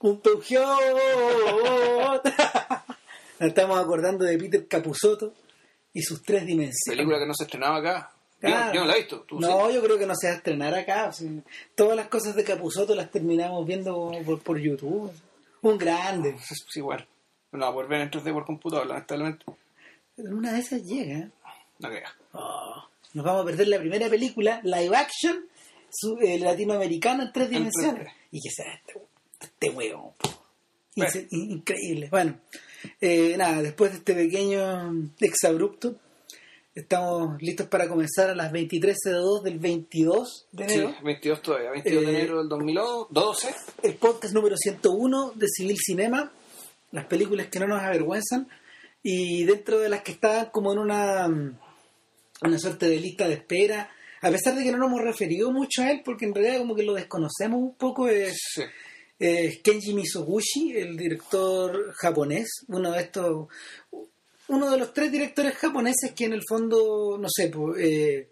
Un. Nos estamos acordando de Peter Capusotto y sus tres dimensiones. Película que no se estrenaba acá. Claro. Yo, no la he visto. ¿Tú No, sí? yo creo que no se va a estrenar acá. o sea, todas las cosas de Capusotto las terminamos viendo por, por YouTube. Un grande. Sí, sí, bueno. No la voy a poder ver en 3D por computador, lamentablemente. Pero una de esas llega. No crea. Oh, nos vamos a perder la primera película, live action, su- eh, latinoamericana en tres En dimensiones. 3D. Y que sea este, este huevo. Bueno. Increíble. Bueno, eh, nada, después de este pequeño exabrupto, estamos listos para comenzar a las 23.02 del 22 de Sí, enero. 22 todavía, 22 de Eh, enero del 2012. el podcast número 101 de Civil Cinema, las películas que no nos avergüenzan, y dentro de las que estaban como en una, una suerte de lista de espera, a pesar de que no nos hemos referido mucho a él, porque en realidad como que lo desconocemos un poco, es, Sí. Es Kenji Mizoguchi, el director japonés, uno de estos, uno de los tres directores japoneses que en el fondo, no sé, pues, eh,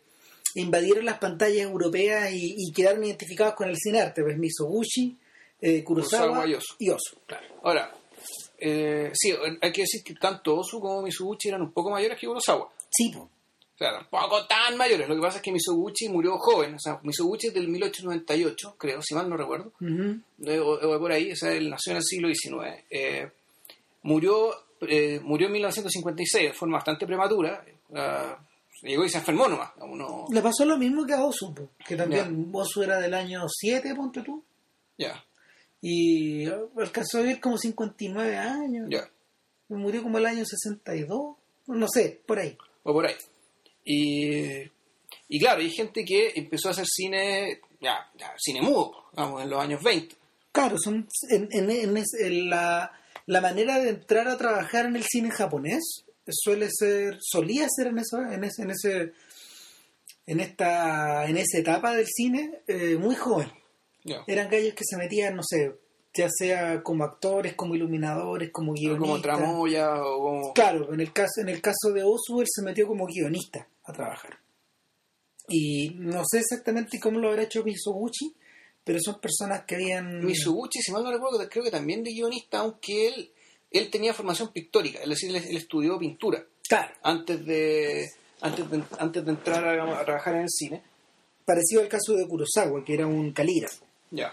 invadieron las pantallas europeas y, y quedaron identificados con el cine arte, pues Mizoguchi, eh, Kurosawa, Kurosawa y y Ozu. Ahora, eh, sí, hay que decir que tanto Osu como Mizuguchi eran un poco mayores que Kurosawa. Sí, po. O sea, tampoco tan mayores. Lo que pasa es que Mizoguchi murió joven. O sea, Mizoguchi es del 1898, creo, si mal no recuerdo. Eh, o, o por ahí, o sea, él nació en el siglo XIX. Eh, murió, eh, murió en 1956 de forma bastante prematura. Llegó y se enfermó nomás. Uno, Le pasó lo mismo que a po, que también Ozu era del año 7, ponte tú, ya, y alcanzó a vivir como 59 años, ya. y murió como el año 62, no sé, por ahí. o por ahí. Y, y claro, hay gente que empezó a hacer cine, ya, ya, cine mudo, vamos, en los años 20. Claro, son en, en- en es- en la, la manera de entrar a trabajar en el cine japonés suele ser, solía ser en eso, en ese, en ese, en esta, en esa etapa del cine eh, muy joven. Eran gallos que se metían, no sé, ya sea como actores, como iluminadores, como guionistas. Como tramoya o como... Claro, en el caso, en el caso de Osu, él se metió como guionista a trabajar. Y no sé exactamente cómo lo habrá hecho Mizoguchi, pero son personas que habían... Mizuguchi, si mal no recuerdo, creo que también de guionista, aunque él, él tenía formación pictórica, es decir, él, estudió pintura Claro, antes de, antes de, antes de entrar a, a trabajar en el cine. parecido al caso de Kurosawa, que era un calígrafo. Ya.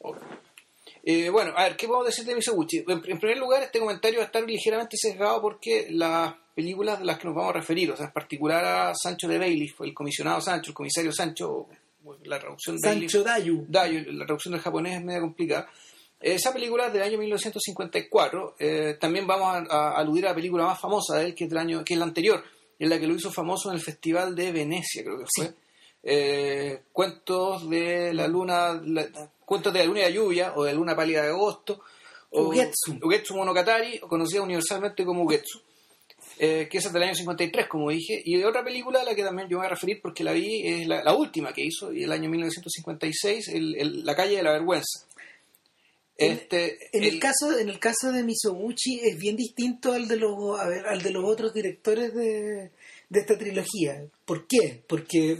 Ok. Eh, bueno, a ver, ¿qué podemos decir de Mizoguchi? En, en primer lugar, este comentario va a estar ligeramente sesgado porque las películas de las que nos vamos a referir, o sea, en particular a Sancho de Bailiff, el comisionado Sancho, el comisario Sancho, la traducción de Sancho Dayu. Dayo, la traducción del japonés es media complicada. Esa película es del año 1954. eh, también vamos a, a aludir a la película más famosa de él, que es, del año, que es la anterior, en la que lo hizo famoso en el Festival de Venecia, creo que fue. Eh, cuentos de la luna, la- cuentos de la luna y la lluvia, o de la luna pálida de agosto, o Ugetsu. Ugetsu Monogatari, conocida universalmente como Ugetsu. Eh, que esa es del año 53, como dije, y otra película a la que también yo me voy a referir porque la vi, es la, la última que hizo, y el año 1956, el, el- La calle de la vergüenza. En- Este, En el, el- caso, en el caso de Mizoguchi es bien distinto al de los, a ver, al de los otros directores de, de esta trilogía. ¿Por qué? Porque,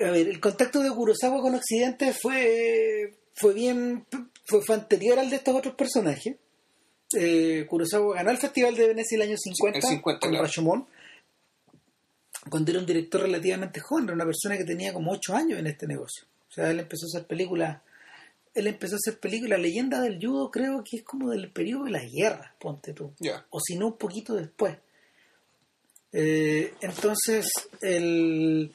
a ver, el contacto de Kurosawa con Occidente fue, fue bien, fue, fue anterior al de estos otros personajes. Eh, Kurosawa ganó el Festival de Venecia el año 50, El 50, con claro. Rashomon, cuando era un director relativamente joven, era una persona que tenía como 8 años en este negocio. O sea, él empezó a hacer películas él empezó a hacer películas, Leyenda del Judo creo que es como del periodo de la guerra, ponte tú. O si no, un poquito después. Eh, entonces, el,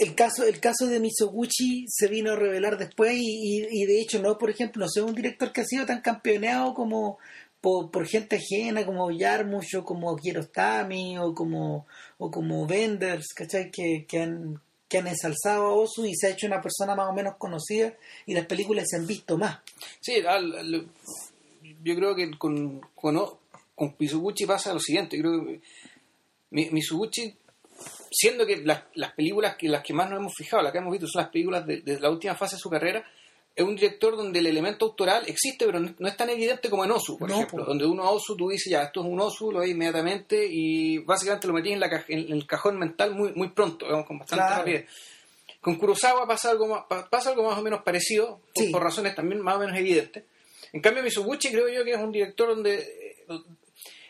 el, caso, el caso de Mizoguchi se vino a revelar después y, de hecho no, por ejemplo, no sé, un director que ha sido tan campeoneado como por, gente ajena como Yarmush o como Kiarostami o como, o como Wenders, ¿cachai? Que, que han que han ensalzado a Osu y se ha hecho una persona más o menos conocida y las películas se han visto más. Sí, al- al- yo creo que con, con, con Mizuguchi pasa lo siguiente. Creo que Mi- Mizuguchi, siendo que las, las películas que las que más nos hemos fijado, las que hemos visto, son las películas de, de la última fase de su carrera, es un director donde el elemento autoral existe, pero no, no es tan evidente como en Osu, por No, ejemplo. po. Donde uno a Osu, tú dices, ya, esto es un Osu, lo ves inmediatamente y básicamente lo metí en, la, en el cajón mental muy, muy pronto, digamos, con bastante Claro. rapidez. Con Kurosawa pasa algo más, pasa algo más o menos parecido, por, razones también más o menos evidentes. En cambio, Mizoguchi creo yo que es un director donde es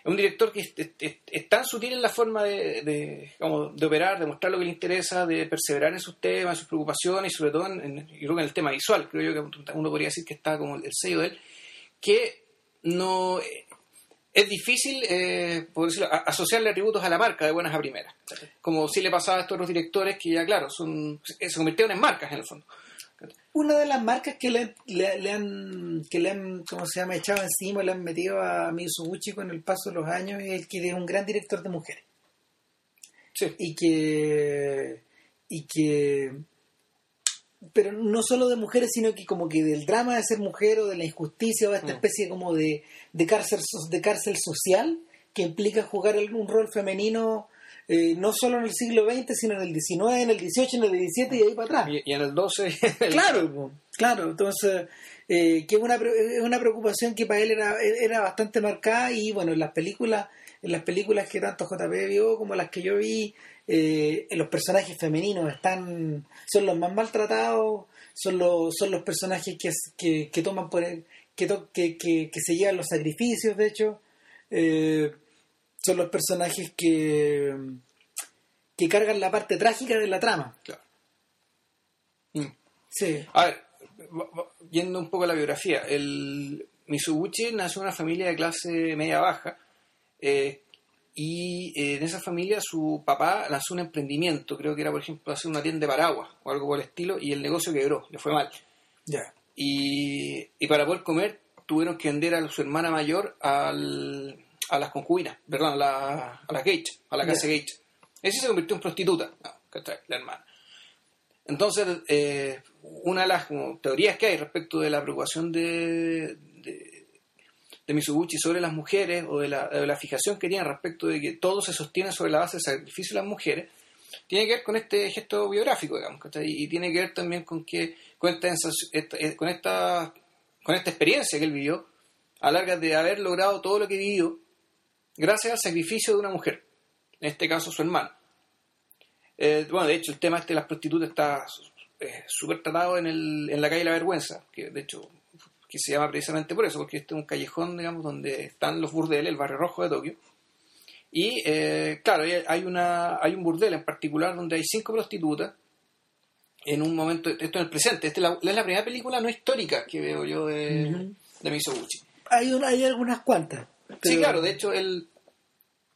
un director que es, tan sutil en la forma de, de, de, operar, de mostrar lo que le interesa, de perseverar en sus temas, en sus preocupaciones y sobre todo en, creo que en el tema visual, creo yo que uno podría decir que está como el sello de él, que no es difícil, eh, por decirlo, asociarle atributos a la marca de buenas a primeras. Como si le pasaba a estos otros directores que ya, claro, son, se convirtieron en marcas en el fondo. Una de las marcas que le, le, han, que le han, ¿cómo se llama?, echado encima, le han metido a Mizuguchi con el paso de los años, es el que es un gran director de mujeres. Sí. Y que, y que pero no solo de mujeres, sino que como que del drama de ser mujer o de la injusticia o de esta mm. especie como de, de, cárcel, de cárcel social que implica jugar un rol femenino eh, no solo en el siglo XX, sino en el XIX, en el XVIII, en el XVII y ahí para atrás. Y, en el XII. claro, claro. Entonces, eh, que es una, una preocupación que para él era, era bastante marcada y bueno, en las películas, en las películas que tanto JP vio como las que yo vi, eh, los personajes femeninos están son los más maltratados, son los, son los personajes que, que, toman por el, que, que, que, se llevan los sacrificios, de hecho, eh, son los personajes que, que cargan la parte trágica de la trama. Claro. Mm. Sí. A ver, yendo un poco a la biografía, el Mitsuguchi nació en una familia de clase media baja, eh, y eh, en esa familia su papá lanzó un emprendimiento, creo que era por ejemplo hacer una tienda de paraguas o algo por el estilo, y el negocio quebró, le fue mal. Ya. Y, para poder comer tuvieron que vender a su hermana mayor al, a las concubinas, perdón, a la, a la Gage, a la casa Gage. Ese se convirtió en prostituta, la hermana. Entonces, eh, una de las teorías que hay respecto de la preocupación de, de Mitsubishi sobre las mujeres o de la, fijación que tiene respecto de que todo se sostiene sobre la base del sacrificio de las mujeres, tiene que ver con este gesto biográfico, digamos, y tiene que ver también con que con esta, eh, con esta, con esta experiencia que él vivió, a larga de haber logrado todo lo que vivió, gracias al sacrificio de una mujer, en este caso su hermano. Eh, bueno, de hecho, el tema este de las prostitutas está eh, súper tratado en, el, en la calle La Vergüenza, que de hecho que se llama precisamente por eso, porque este es un callejón, digamos, donde están los burdeles, el barrio rojo de Tokio. Y eh, claro, hay, una, hay un burdel en particular donde hay cinco prostitutas en un momento, esto en el presente, esta es la, es la primera película no histórica que veo yo de, de Misoguchi. Hay, hay algunas cuantas. Sí, claro, de hecho el,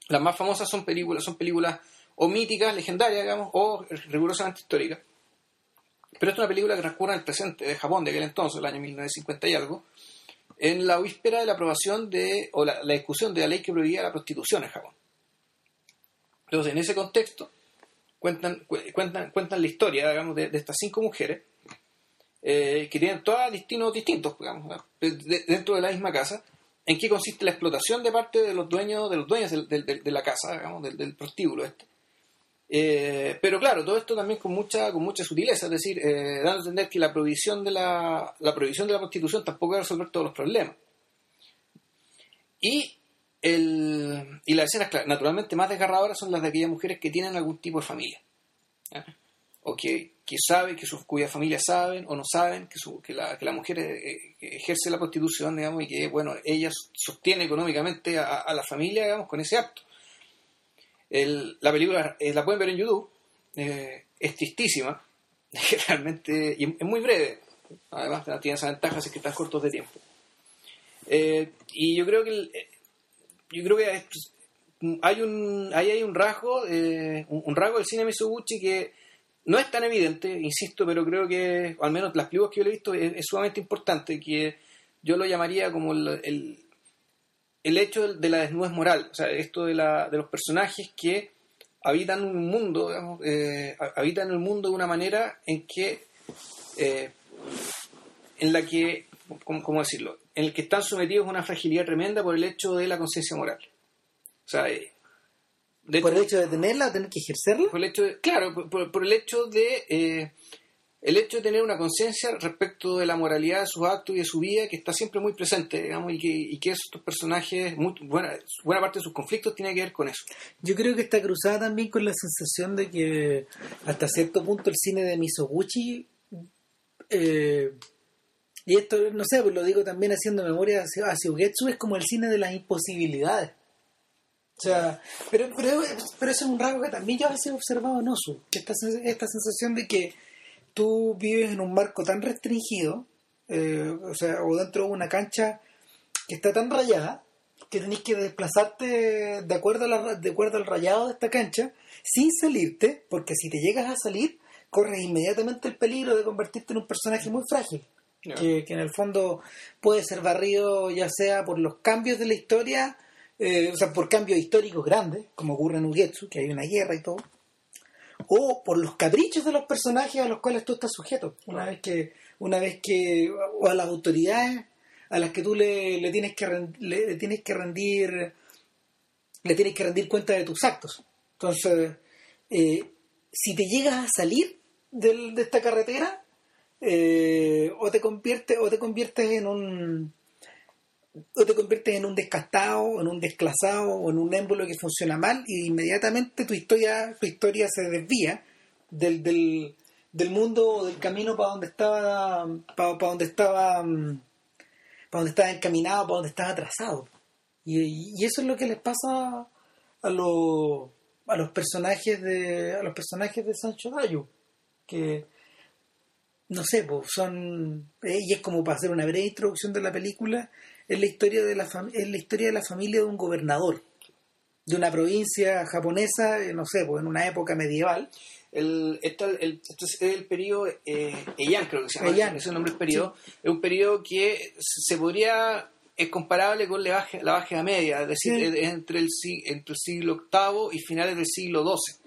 las más famosas son películas, son películas o míticas, legendarias, digamos, o rigurosamente históricas. Pero es una película que transcurre en el presente de Japón de aquel entonces, el año 1950 y algo, en la víspera de la aprobación de, o la, discusión de la ley que prohibía la prostitución en Japón. Entonces, en ese contexto, cuentan, cuentan, cuentan la historia, digamos, de, estas cinco mujeres, eh, que tienen todos destinos distintos, digamos, dentro de la misma casa, en qué consiste la explotación de parte de los dueños, de los dueños de, la casa, digamos, del, prostíbulo este eh, pero claro, todo esto también con mucha, con mucha sutileza, es decir, eh, dando a entender que la prohibición de la, la prohibición de la prostitución tampoco va a resolver todos los problemas. Y, el, y las escenas, naturalmente más desgarradoras son las de aquellas mujeres que tienen algún tipo de familia. Que, que saben, que sus, cuya familia saben o no saben que, su, que, la, que la mujer eh, ejerce la prostitución, digamos, y que, bueno, ella sostiene económicamente a, la familia, digamos, con ese acto la película eh, la pueden ver en YouTube, eh, es tristísima, realmente, y es muy breve, además tiene esa ventaja es que están cortos de tiempo. Eh, y yo creo que yo creo que hay un ahí hay un rasgo un, rasgo del cine Mitsubishi que no es tan evidente, insisto, pero creo que, al menos las películas que yo he visto, es, sumamente importante, que yo lo llamaría como el, el hecho de la desnudez moral, o sea, esto de, la, de los personajes que habitan un mundo, digamos, eh, habitan el mundo de una manera en que, eh, en la que, ¿cómo, decirlo? En el que están sometidos a una fragilidad tremenda por el hecho de la conciencia moral. O sea, eh, ¿Por el hecho de tenerla, tener que ejercerla? Por el hecho claro, por, el hecho de el hecho de tener una conciencia respecto de la moralidad de sus actos y de su vida que está siempre muy presente, digamos, y que, y que estos personajes, muy, buena, buena parte de sus conflictos tiene que ver con eso. Yo creo que está cruzada también con la sensación de que hasta cierto punto el cine de Misoguchi, eh, y esto no sé, pues lo digo también haciendo memoria hacia, hacia Ugetsu, es como el cine de las imposibilidades. O sea, pero, pero, pero eso es un rasgo que también yo a veces he observado en Osu, que esta, esta sensación de que tú vives en un marco tan restringido, eh, o sea, o dentro de una cancha que está tan rayada, que tenés que desplazarte de acuerdo, a la- de acuerdo al rayado de esta cancha, sin salirte, porque si te llegas a salir, corres inmediatamente el peligro de convertirte en un personaje muy frágil, que, que en el fondo puede ser barrido ya sea por los cambios de la historia, eh, o sea, por cambios históricos grandes, como ocurre en Ugetsu, que hay una guerra y todo, o por los caprichos de los personajes a los cuales tú estás sujeto. Una vez que una vez que o a las autoridades a las que tú le, le tienes que le, le tienes que rendir le tienes que rendir cuenta de tus actos. Entonces eh, si te llegas a salir del- de esta carretera eh, o te conviertes o te conviertes en un o te conviertes en un descastado, en un desclasado o en un émbolo que funciona mal y inmediatamente tu historia, tu historia se desvía del, del, mundo o del camino para donde estaba para, para donde estaba mm, para donde estaba encaminado, para donde estaba trazado. Y, y eso es lo que les pasa a los a los personajes de a los personajes de Sancho Dayo que no sé, pues son eh, y es como para hacer una breve introducción de la película, es la historia de la es la historia de la familia de un gobernador de una provincia japonesa, eh, no sé, pues en una época medieval. El, esta- el, este es el periodo eh, Heian, creo que se llama, ese es el nombre del periodo. Es un periodo que se podría, es comparable con la Baja, la Baja Media, es decir, Sí. es- entre, el, entre el siglo VIII y finales del siglo XII,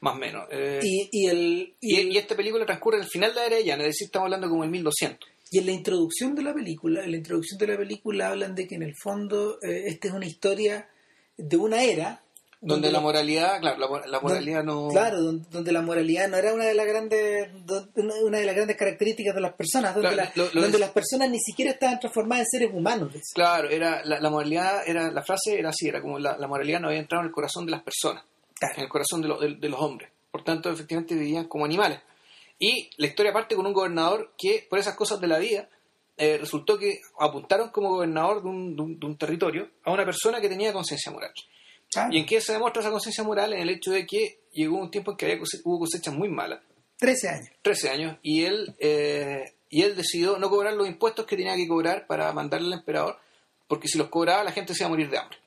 más o menos. Eh, Y, y el, y, y, esta película transcurre al final de la era Heian, es decir, estamos hablando como el 1200. Y en la introducción de la película, en la introducción de la película hablan de que en el fondo eh, esta es una historia de una era Donde la moralidad, claro, la, mor- la moralidad no... Claro, donde, donde la moralidad no era una de las grandes una de las grandes características de las personas, donde, Claro, la- lo- lo donde es- las personas ni siquiera estaban transformadas en seres humanos. Claro, era la, la moralidad, era la frase era así, era como la, la moralidad no había entrado en el corazón de las personas, Claro. en el corazón de, lo- de- de los hombres. Por tanto, efectivamente vivían como animales. Y la historia parte con un gobernador que, por esas cosas de la vida, eh, resultó que apuntaron como gobernador de un, de un- de un territorio a una persona que tenía conciencia moral. ¿Y en qué se demuestra esa conciencia moral? En el hecho de que llegó un tiempo en que había cose- hubo cosechas muy malas, 13 años. 13 años, y él, eh, y él decidió no cobrar los impuestos que tenía que cobrar para mandarle al emperador, porque si los cobraba la gente se iba a morir de hambre.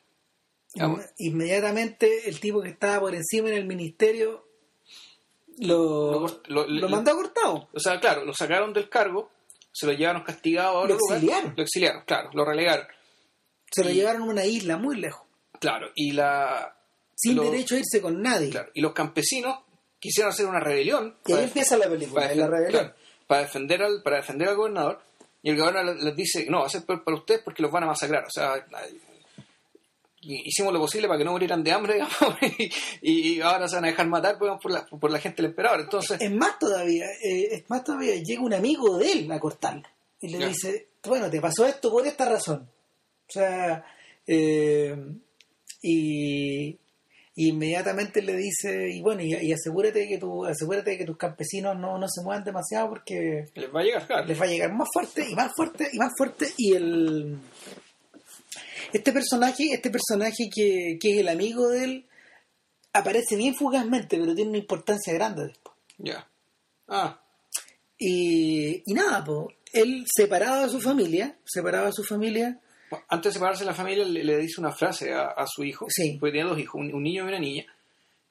Inmediatamente el tipo que estaba por encima en el ministerio lo, Lo mandó cortado. O sea, claro, lo sacaron del cargo, se lo llevaron castigado a otro Lo lugar. exiliaron. Lo exiliaron, claro, lo relegaron. Se lo llevaron a una isla muy lejos, Claro, y la sin derecho a irse con nadie. claro, y los campesinos quisieron hacer una rebelión Y ahí empieza la película, la rebelión. claro, para defender al para defender al gobernador y el gobernador les- dice, "No, va a ser peor para ustedes porque los van a masacrar." O sea, hicimos lo posible para que no murieran de hambre digamos, y, y ahora se van a dejar matar pues, por la, por la gente del emperador. Entonces, Es más todavía, eh, es más todavía, llega un amigo de él a cortarlo. Y le dice, bueno, te pasó esto por esta razón. O sea, eh, y, y inmediatamente le dice, y bueno, y, y asegúrate que tu, asegúrate de que tus campesinos no, no se muevan demasiado porque les va a llegar, claro. les va a llegar más fuerte y más fuerte y más fuerte y el este personaje este personaje que, que es el amigo de él aparece bien fugazmente pero tiene una importancia grande después Ya. Ah, y, y nada pues él separado de su familia separado de su familia Bueno, Antes de separarse de la familia, le, le dice una frase a, a su hijo, Sí. porque tenía dos hijos, un, un niño y una niña,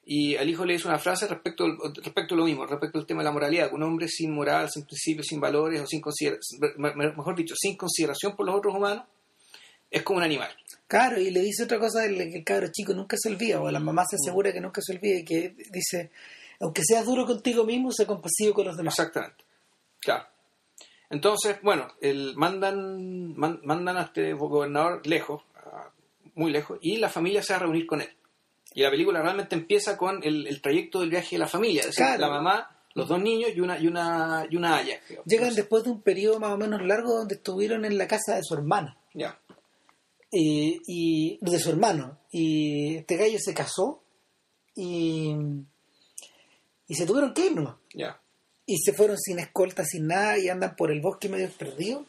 y al hijo le dice una frase respecto, al- respecto a lo mismo, respecto al tema de la moralidad, un hombre sin moral, sin principios, sin valores, o sin consideración, mejor dicho, sin consideración por los otros humanos, es como un animal. claro y le dice otra cosa que el cabro chico nunca se olvida o la mamá se asegura que nunca se olvide que dice aunque seas duro contigo mismo sé compasivo con los demás Exactamente. Claro. Entonces, bueno, el, mandan, man- mandan a este gobernador lejos, a- muy lejos, y la familia se va a reunir con él. Y la película realmente empieza con el, el trayecto del viaje de la familia. Es decir, Claro. la mamá Los dos niños y una, y una, y una haya. Llegan después de un periodo más o menos largo donde estuvieron en la casa de su hermana. Ya, y, y- de su hermano. Y este gallo se casó y, y se tuvieron que ir nomás. Y se fueron sin escolta, sin nada, y andan por el bosque medio perdidos.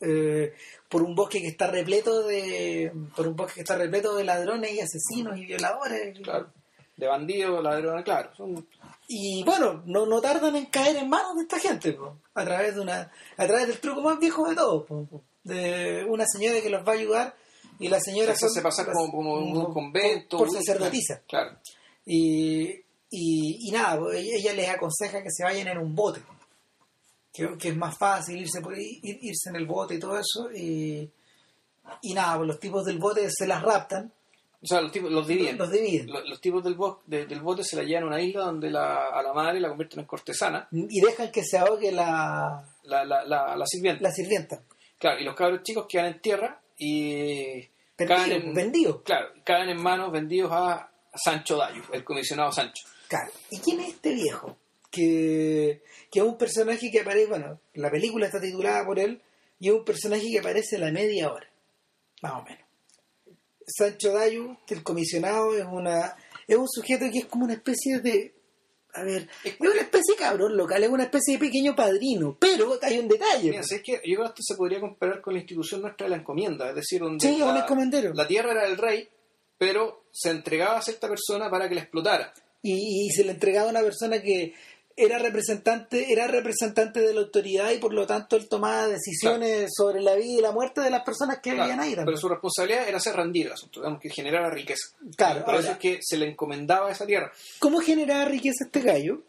eh, por un bosque que está repleto de por un bosque que está repleto de ladrones y asesinos y violadores Claro. De bandidos, ladrones, claro. Son, y bueno no, no tardan en caer en manos de esta gente po, a través de una a través del truco más viejo de todos po, de una señora que los va a ayudar y la señora se pasar como, como un convento. por sacerdotisa Claro. y, y, y nada, pues, ella les aconseja que se vayan en un bote. Que, que es más fácil irse por ir- irse en el bote y todo eso. Y, y nada, pues los tipos del bote se las raptan, O sea, los, tipos, los dividen. los dividen. Los, los tipos del, de- del bote se la llevan a una isla donde la, a la madre la convierten en cortesana, Y dejan que se ahogue la, la, la, la, la sirvienta. la sirvienta. Claro, y los cabros chicos quedan en tierra y caen en, vendidos. claro, caen en manos vendidos a Sancho Dayo, el comisionado Sancho. Claro. ¿Y quién es este viejo? Que, que es un personaje que aparece, bueno, la película está titulada por él, y es un personaje que aparece a la media hora, más o menos. Sancho Dayu, el comisionado, es una es un sujeto que es como una especie de... A ver, es una especie de cabrón local, es una especie de pequeño padrino, pero hay un detalle. Mira, ¿sabes qué? Yo creo que esto se podría comparar con la institución nuestra de la encomienda, es decir, donde Sí, es un la, encomendero. la tierra era del rey, pero se entregaba a cierta persona para que la explotara. y, y se le entregaba a una persona que era representante era representante de la autoridad y por lo tanto él tomaba decisiones sobre la vida y la muerte de las personas que vivían ahí pero su responsabilidad era hacer rendir el asunto, digamos, que generara riqueza. Claro, Por eso es que se le encomendaba esa tierra. ¿cómo generaba riqueza este gallo?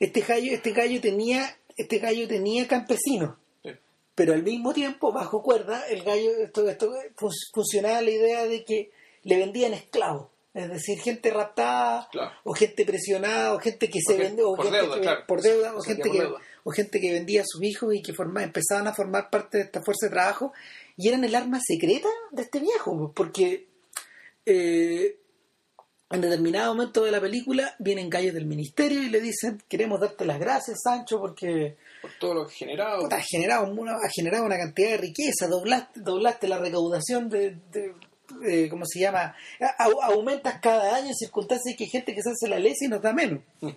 Este gallo, este gallo tenía, este gallo tenía campesinos, Sí. pero al mismo tiempo, bajo cuerda, el gallo, esto, esto fun- funcionaba la idea de que le vendían esclavos. Es decir, gente raptada, Claro. o gente presionada, o gente que se vende, o por gente deuda, que- claro. por deuda, o gente, que, deuda. o gente que vendía a sus hijos y que forma, empezaban a formar parte de esta fuerza de trabajo, y eran el arma secreta de este viejo, porque eh, en determinado momento de la película vienen gallos del ministerio y le dicen, queremos darte las gracias, Sancho, porque Por todo lo generado. puta, has, generado una, has generado una cantidad de riqueza, doblaste, doblaste la recaudación de, de- de- ¿cómo se llama? A- aumentas cada año en circunstancias que hay gente que se hace la ley y nos da menos. Mm.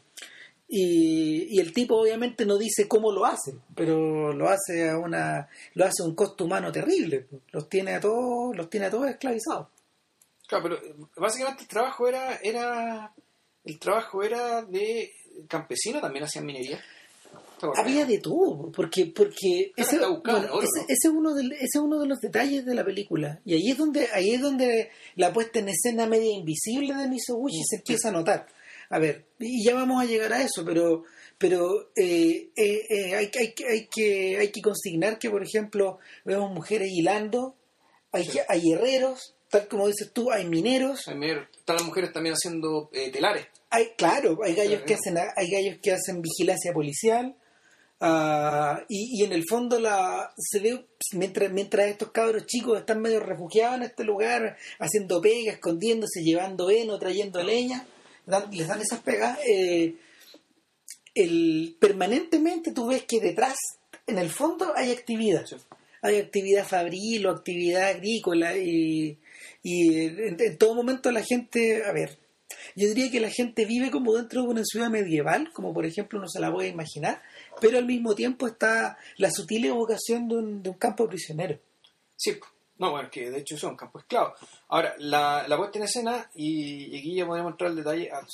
Y, y el tipo obviamente no dice cómo lo hace, pero lo hace a una lo hace a un costo humano terrible. Los tiene a todos, los tiene a todos esclavizados. Claro, pero eh, básicamente el trabajo era, era el trabajo era de campesino, también hacían minería. ¿Te acuerdas? Había de todo, porque porque ese, buscando bueno, ese, ese es uno de, ese es uno de los detalles de la película y ahí es donde ahí es donde la puesta en escena media invisible de Misoguchi Mm, se empieza a notar. A ver, y ya vamos a llegar a eso, pero pero eh, eh, eh, hay, hay, que- hay que hay que consignar que por ejemplo vemos mujeres hilando, hay Sí. hay herreros, tal como dices tú, hay mineros, Hay mineros. Están las mujeres también haciendo eh, telares. hay, claro, hay gallos que hacen, hay gallos que hacen vigilancia policial, ah, y, y en el fondo la se ve mientras, mientras estos cabros chicos están medio refugiados en este lugar, haciendo pegas, escondiéndose, llevando heno, trayendo leña, dan- les dan esas pegas, eh, el, permanentemente tú ves que detrás, en el fondo, hay actividad. Sí. Hay actividad fabril o actividad agrícola y, y en, en todo momento la gente, a ver, yo diría que la gente vive como dentro de una ciudad medieval, como por ejemplo uno se la puede imaginar, pero al mismo tiempo está la sutil evocación de un, de un campo prisionero. Sí, no, bueno, que de hecho son campos esclavos. Ahora, la, la puesta en escena, y, y aquí ya podemos entrar al detalle, al,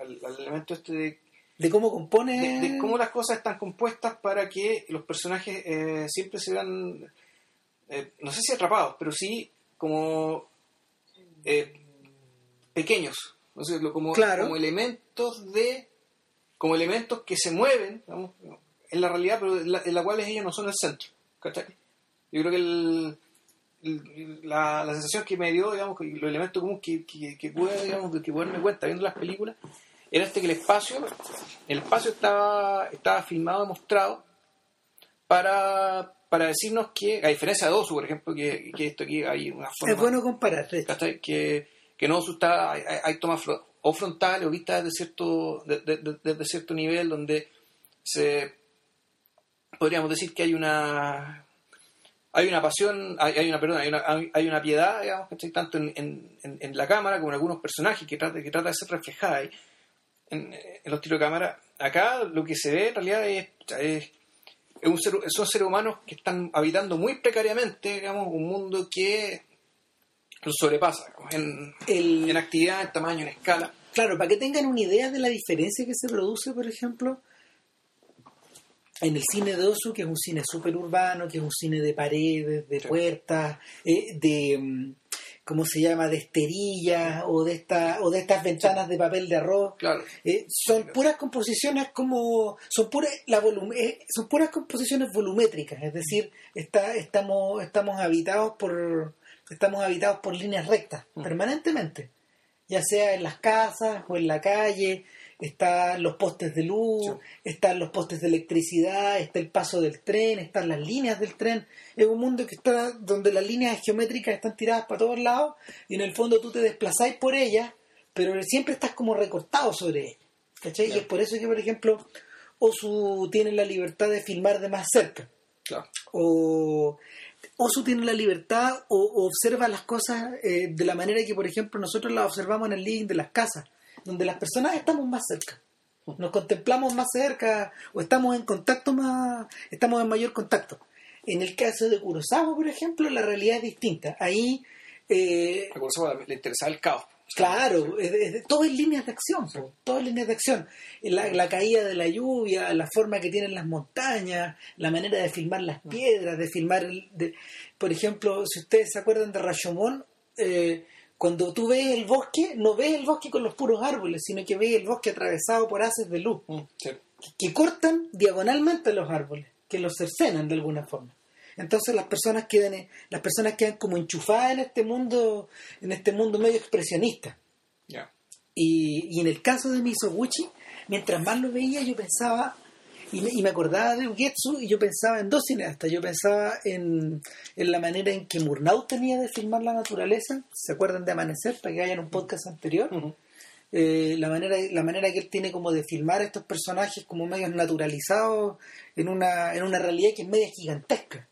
al- al elemento este de, De cómo compone... de- de cómo las cosas están compuestas para que los personajes eh, siempre se vean, eh, no sé si atrapados, pero sí como eh, pequeños, no sé, como, Claro. como elementos de, como elementos que se mueven, digamos, en la realidad, pero en la, en la cual ellos no son el centro, ¿cachai? Yo creo que el, el- la, la sensación que me dio, digamos, que los elementos comunes que, que, que pude, digamos, que, pude darme cuenta viendo las películas, era este que el espacio, el espacio estaba, estaba filmado mostrado para, para decirnos que, a diferencia de Osu, por ejemplo, que, que esto aquí hay una forma Es bueno comparar. de que, que en Osu está, hay, tomas o frontales o vistas desde cierto, desde cierto nivel donde se podríamos decir que hay una hay una pasión, hay, una perdón, hay una, hay una piedad, digamos, tanto en, en, en, la cámara como en algunos personajes que trata, que trata de ser reflejada ahí en, los tiros de cámara. Acá lo que se ve en realidad es, es, un ser, son seres humanos que están habitando muy precariamente, digamos, un mundo que los sobrepasa en, en actividad, en tamaño, en escala. Claro, para que tengan una idea de la diferencia que se produce, por ejemplo, en el cine de Osu, que es un cine súper urbano, que es un cine de paredes, de puertas, eh, de, mm, ¿cómo se llama?, de esterillas o de, esta, o de estas ventanas de papel de arroz. Claro. Eh, son puras composiciones como, son puras, la eh, son puras composiciones volumétricas, es decir, está, estamos, estamos habitados por, estamos habitados por líneas rectas, mm. permanentemente, ya sea en las casas o en la calle, están los postes de luz, están los postes de electricidad, está el paso del tren, están las líneas del tren. Es un mundo que está donde las líneas geométricas están tiradas para todos lados y en el fondo tú te desplazáis por ellas, pero siempre estás como recortado sobre ellas. ¿Cachai? Y es por eso que, por ejemplo, Osu tiene la libertad de filmar de más cerca. O Osu tiene la libertad o, observa las cosas eh, de la manera que, por ejemplo, nosotros las observamos en el living de las casas donde las personas estamos más cerca. Nos contemplamos más cerca o estamos en contacto más, estamos en mayor contacto. En el caso de Kurosawa, por ejemplo, la realidad es distinta. Ahí... Eh, a Kurosawa le interesaba el caos. Claro, todo es líneas de acción, todo es líneas de acción. La, caída de la lluvia, la forma que tienen las montañas, la manera de filmar las piedras, de filmar, de, por ejemplo, si ustedes se acuerdan de Rashomon, eh, cuando tú ves el bosque, no ves el bosque con los puros árboles, sino que ves el bosque atravesado por haces de luz, mm, que, cortan diagonalmente los árboles, que los cercenan de alguna forma. Entonces las personas quedan, las personas quedan como enchufadas en este mundo, en este mundo medio expresionista. Y, y, en el caso de Misoguchi, mientras más lo veía, yo pensaba, y me, acordaba de Ugetsu y yo pensaba en dos cineastas. Yo pensaba en, la manera en que Murnau tenía de filmar la naturaleza. ¿Se acuerdan de Amanecer? Para que hayan un podcast anterior. Eh, la, manera, la manera que él tiene como de filmar a estos personajes como medios naturalizados en una, en una realidad que es media gigantesca.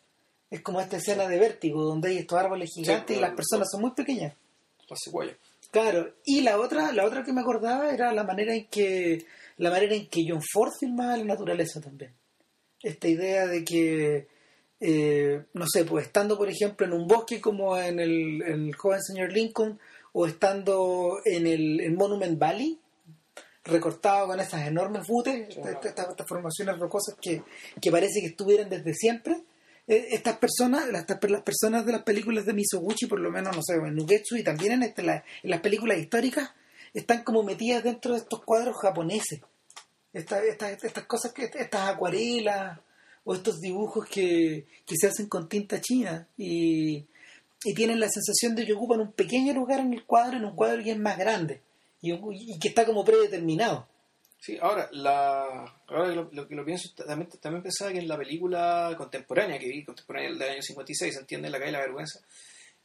Es como esta escena de vértigo donde hay estos árboles gigantes y las personas son muy pequeñas. Claro, y la otra, la otra que me acordaba era la manera en que la manera en que John Ford filmaba la naturaleza también. Esta idea de que, eh, no sé, pues estando por ejemplo en un bosque como en el, joven señor Lincoln o estando en el Monument Valley, recortado con esas enormes butes, estas, formaciones rocosas que, parece que estuvieran desde siempre. Eh, estas personas, las, las, personas de las películas de Misoguchi, por lo menos, no sé, en Nugetsu y también en, este, en las películas históricas, están como metidas dentro de estos cuadros japoneses. Estas, estas, cosas, que estas acuarelas o estos dibujos que, se hacen con tinta china y, tienen la sensación de que ocupan un pequeño lugar en el cuadro, en un cuadro que es más grande y, que está como predeterminado. Sí, ahora, la, ahora lo, que lo pienso, también, también pensaba que en la película contemporánea que vi, contemporánea del año 56, se entiende La calle de la vergüenza,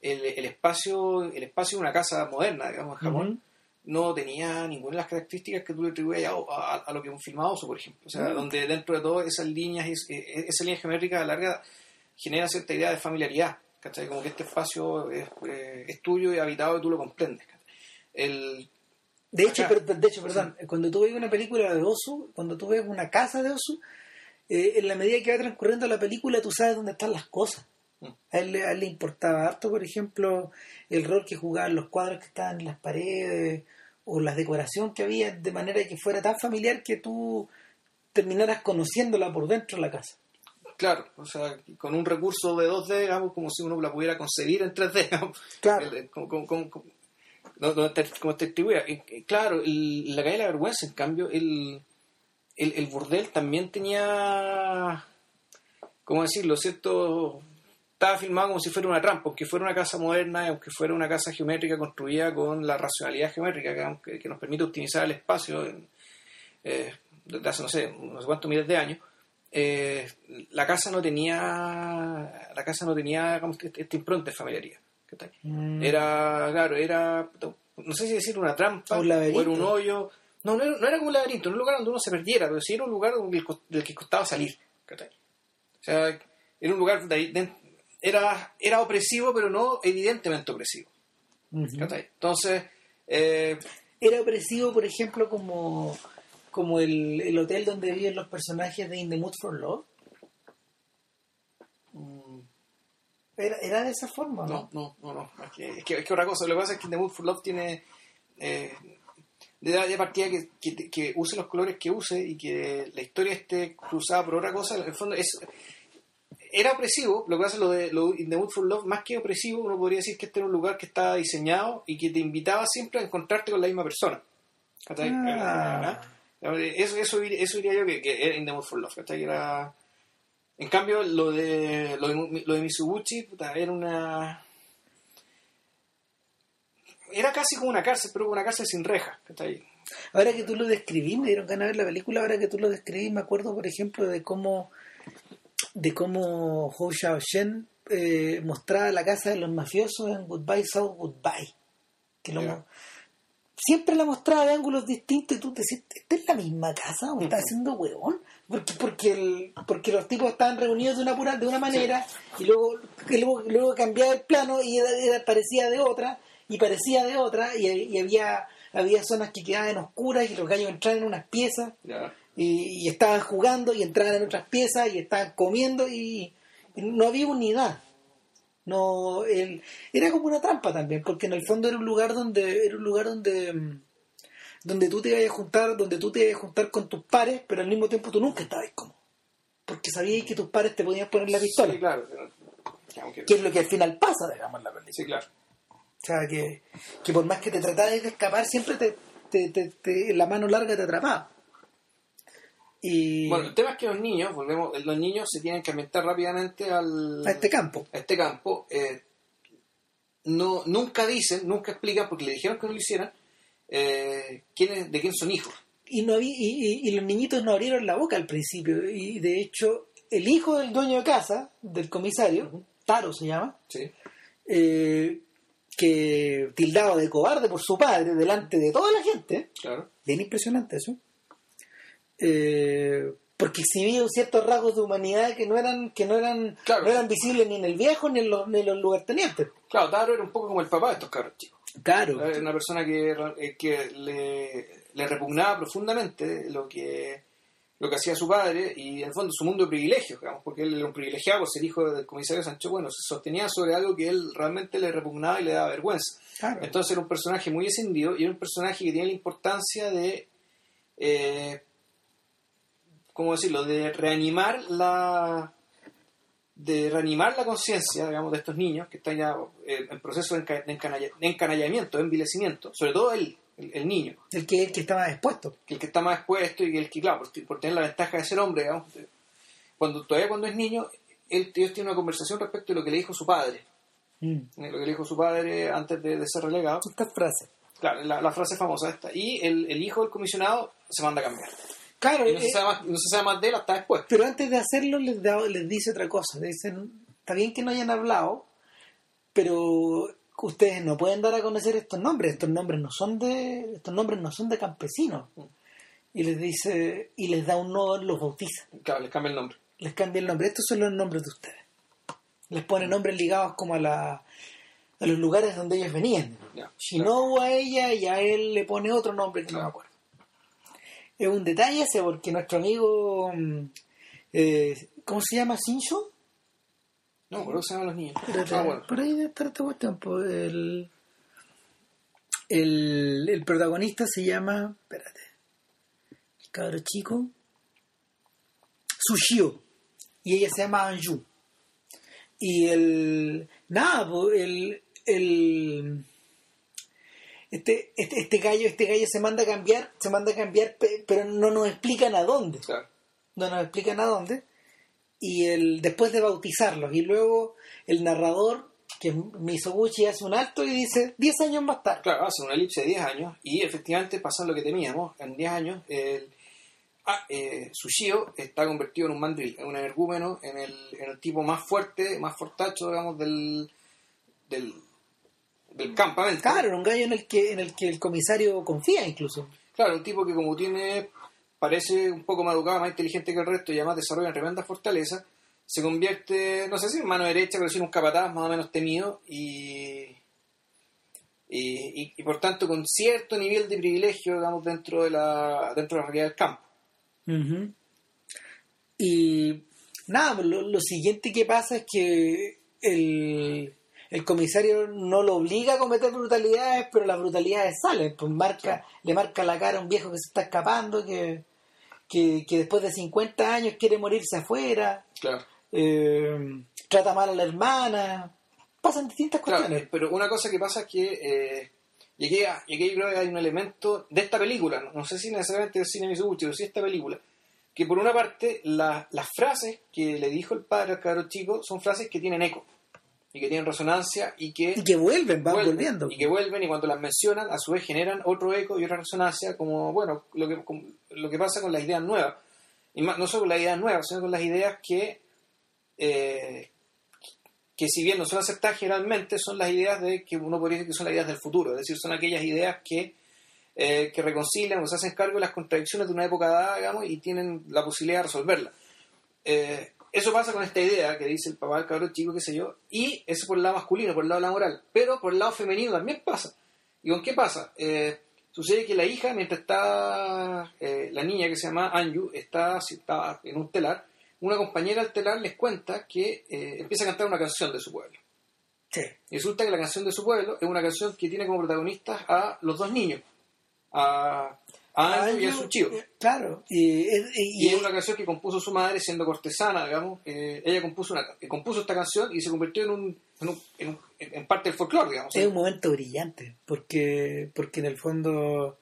el, el, espacio el espacio de una casa moderna, digamos, en Japón, no tenía ninguna de las características que tú le atribuyes a, a, lo que un filmado por ejemplo. O sea, mm. donde dentro de todas esas líneas, e, esa línea geométrica larga genera cierta idea de familiaridad, ¿cachai? Como que este espacio es, eh, tuyo y habitado y tú lo comprendes. El, de hecho, de hecho, perdón, cuando tú ves una película de Osu, cuando tú ves una casa de eh, en la medida que va transcurriendo la película, tú sabes dónde están las cosas. Mm. A él, a él, le importaba harto, por ejemplo, el rol que jugaban los cuadros que estaban en las paredes o la decoración que había, de manera que fuera tan familiar que tú terminaras conociéndola por dentro de la casa. Claro, o sea, con un recurso de 2D, digamos, como si uno la pudiera concebir en 3D, Claro. como, como, como, te distribuía. Claro, la calle de la vergüenza, en cambio, el, el, el burdel también tenía, ¿cómo decirlo?, cierto estaba filmado como si fuera una trampa, aunque fuera una casa moderna, aunque fuera una casa geométrica construida con la racionalidad geométrica que, nos permite optimizar el espacio eh, desde hace, no sé, unos cuantos miles de años, eh, la casa no tenía la casa no tenía este, este impronta de familiaridad. Mm. Era, claro, era no sé si decir una trampa, Un o era un hoyo. No, no era, no era como un laberinto, no era un lugar donde uno se perdiera, pero sí era un lugar del que costaba salir. ¿cachai? O sea, era un lugar de ahí, de- era, era opresivo, pero no evidentemente opresivo. Entonces, eh, Era opresivo, por ejemplo, como, como el, el hotel donde viven los personajes de In the Mood for Love. mm, Era, era de esa forma, ¿no? no, no, no, no. Es que, es que, es que otra cosa, lo que pasa es que The Mood for Love tiene eh, de, de partida que, que, que use los colores que use y que la historia esté cruzada por otra cosa, en el fondo es era opresivo, lo que es lo de lo, In the Mood for Love, más que opresivo, uno podría decir que este era un lugar que estaba diseñado y que te invitaba siempre a encontrarte con la misma persona. Ah. Eso, eso, diría- eso diría yo que, que era In the Mood for Love. ¿cachai? Era... En cambio, lo de, lo de, lo de Mitsubishi puta, era una. Era casi como una cárcel, pero una cárcel sin rejas. ¿cachai? Ahora que tú lo describís, me dieron ganas de ver la película, ahora que tú lo describís, me acuerdo, por ejemplo, de cómo de cómo Hou Xiaoshen eh, mostraba la casa de los mafiosos en Goodbye South Goodbye. Que lo-. Siempre la mostraba de ángulos distintos y tú te decías, ¿esta es la misma casa? ¿O está haciendo huevón? Porque, porque, el, porque los tipos estaban reunidos de una, pura, de una manera y luego, y luego, luego cambiaba el plano y era- era- parecía de otra y parecía de otra y, y había, había zonas que quedaban oscuras y los gallos entraban en unas piezas. Y, y estaban jugando y entraban en otras piezas y estaban comiendo y, y no había unidad. No, el, era como una trampa también, porque en el fondo era un lugar donde era un lugar donde mm, donde tú te ibas a juntar, donde tú te ibas a juntar con tus pares, pero al mismo tiempo tú nunca estabas cómodo. Porque sabías que tus pares te podían poner la pistola, Sí, claro. Aunque- que es lo que al final pasa, digamos, en la película. Sí, claro. O sea, que, que por más que te trataras de escapar, siempre te, te, te- te- la mano larga te atrapaba. Y Bueno, el tema es que los niños, volvemos, los niños se tienen que ambientar rápidamente al, a este campo. a este campo. eh, no, nunca dicen, nunca explican, porque le dijeron que no lo hicieran, eh, quién es- de quién son hijos. y no y, y- y los niñitos no abrieron la boca al principio y de hecho el hijo del dueño de casa del comisario Taro se llama Sí. eh, que tildado de cobarde por su padre delante de toda la gente Claro. bien impresionante eso eh, porque exhibía ciertos rasgos de humanidad que no eran que no eran Claro. no eran visibles ni en el viejo ni en los, ni en los lugartenientes Claro, Taro era un poco como el papá de estos cabros chicos. claro Era una persona que, eh, que le, le repugnaba profundamente lo que, lo que hacía su padre y en el fondo su mundo de privilegios, digamos, porque él era un privilegiado por ser hijo del comisario Sancho Bueno, se sostenía sobre algo que él realmente le repugnaba y le daba vergüenza. claro. Entonces era un personaje muy escindido y era un personaje que tiene la importancia de, eh, ¿cómo decirlo?, de reanimar la de reanimar la conciencia, digamos, de estos niños que están ya eh, en proceso de, enca- de encanalla- de encanallamiento, de envilecimiento, sobre todo él, el, el niño, el que el que expuesto el que está más expuesto y el que, claro, por, por tener la ventaja de ser hombre, digamos, cuando todavía cuando es niño, él, ellos tienen una conversación respecto de lo que le dijo su padre, Mm. eh, lo que le dijo su padre antes de, de ser relegado. esta frase Claro, la, la frase famosa esta. Y el, el hijo del comisionado se manda a cambiar. Claro Y no se, eh, sabe más, no se sabe más de él hasta después. Pero antes de hacerlo les, da- les dice otra cosa. Le dicen, está bien que no hayan hablado, pero ustedes no pueden dar a conocer estos nombres. Estos nombres no son de, estos nombres no son de campesinos. Y les dice, y les da un nodo, los bautiza. Claro, les cambia el nombre. Les cambia el nombre. Estos son los nombres de ustedes. Les pone nombres ligados como a la a los lugares donde ellos venían. Ya, Shinobu a ella y a él le pone otro nombre que no me Claro. acuerdo. Es un detalle ese porque nuestro amigo, mm, eh, ¿cómo se llama? ¿Shincho? No, por eso se llaman los niños. Espérate, Ah, bueno. Por ahí debe estar esta cuestión. El, el, el protagonista se llama, espérate, el cabro chico, Sushio, y ella se llama Anju. Y el, nada, el, el, este, este, este gallo, este gallo se manda a cambiar, se manda a cambiar, pe- pero no nos explican a dónde Claro. no nos explican a dónde, y el, después de bautizarlos, y luego el narrador, que es Misoguchi, hace un alto y dice 10 años más tarde. Claro, hace una elipse de 10 años y efectivamente pasa lo que temíamos. En 10 años, el, ah, eh, Sushio está convertido en un mandril, en un energúmeno, en el, en el tipo más fuerte, más fortacho, digamos, del, del, del campamento. Claro, era un gallo en el que en el que el comisario confía incluso. Claro, un tipo que como tiene, parece un poco más educado, más inteligente que el resto y además desarrolla una tremenda fortaleza, se convierte, no sé si en mano derecha, pero sí en un capataz más o menos temido y, y, y- y por tanto con cierto nivel de privilegio, digamos, dentro de la, dentro de la realidad del campo. Y nada, pues, lo, lo siguiente que pasa es que el, el comisario no lo obliga a cometer brutalidades, pero las brutalidades salen. Pues marca, le marca la cara a un viejo que se está escapando, que, que, que después de 50 años quiere morirse afuera, Claro. eh, trata mal a la hermana, pasan distintas Claro, cuestiones. eh, pero una cosa que pasa es que, eh, y, aquí, y aquí creo que hay un elemento de esta película, no, no sé si necesariamente del cine Mizuguchi, pero sí esta película, que por una parte la- las frases que le dijo el padre al cabro chico son frases que tienen eco y que tienen resonancia y que, Y que vuelven, van vuelven, volviendo. y que vuelven y cuando las mencionan a su vez generan otro eco y otra resonancia como bueno lo que como- lo que pasa con las ideas nuevas. Y más- no solo con las ideas nuevas sino con las ideas que eh, que si bien no son aceptadas generalmente son las ideas de que uno podría decir que son las ideas del futuro. Es decir son aquellas ideas que eh, que reconcilian o se hacen cargo de las contradicciones de una época dada digamos y tienen la posibilidad de resolverlas eh, eso pasa con esta idea que dice el papá del cabrón chico, qué sé yo, y eso por el lado masculino, por el lado laboral, pero por el lado femenino también pasa. ¿Y con qué pasa? Eh, sucede que la hija, mientras está, eh, la niña que se llama Anju, está, está en un telar, una compañera al telar les cuenta que eh, empieza a cantar una canción de su pueblo. Sí. Y resulta que la canción de su pueblo es una canción que tiene como protagonistas a los dos niños, a, a Anju y a su eh, Claro, y, y- Y es una canción que compuso su madre siendo cortesana, digamos. Eh, ella compuso, una, eh, compuso esta canción y se convirtió en, un, en, un- en un- en parte del folclore, digamos. es un momento brillante porque porque en el fondo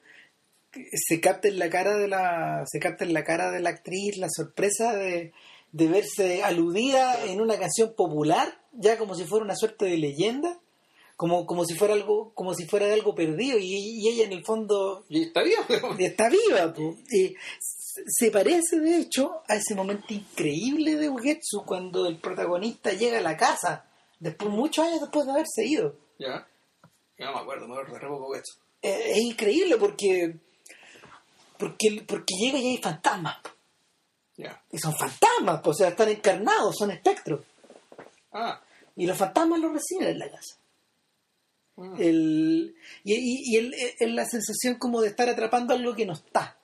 se capta en la cara de la se capta en la cara de la actriz la sorpresa de, de verse aludida en una canción popular ya como si fuera una suerte de leyenda como como si fuera algo como si fuera algo perdido y, y ella en el fondo Y está bien, digamos. está viva y se- parece de hecho a ese momento increíble de Ugetsu cuando el protagonista llega a la casa después muchos años después de haberse ido Ya. Yo no me acuerdo, me acuerdo de de eso. Eh, es increíble porque porque porque llega y hay fantasmas Ya. y son fantasmas pues, o sea están encarnados son espectros Ah. y los fantasmas los reciben en la casa mm. el, y, y, y el- es la sensación como de estar atrapando algo que no está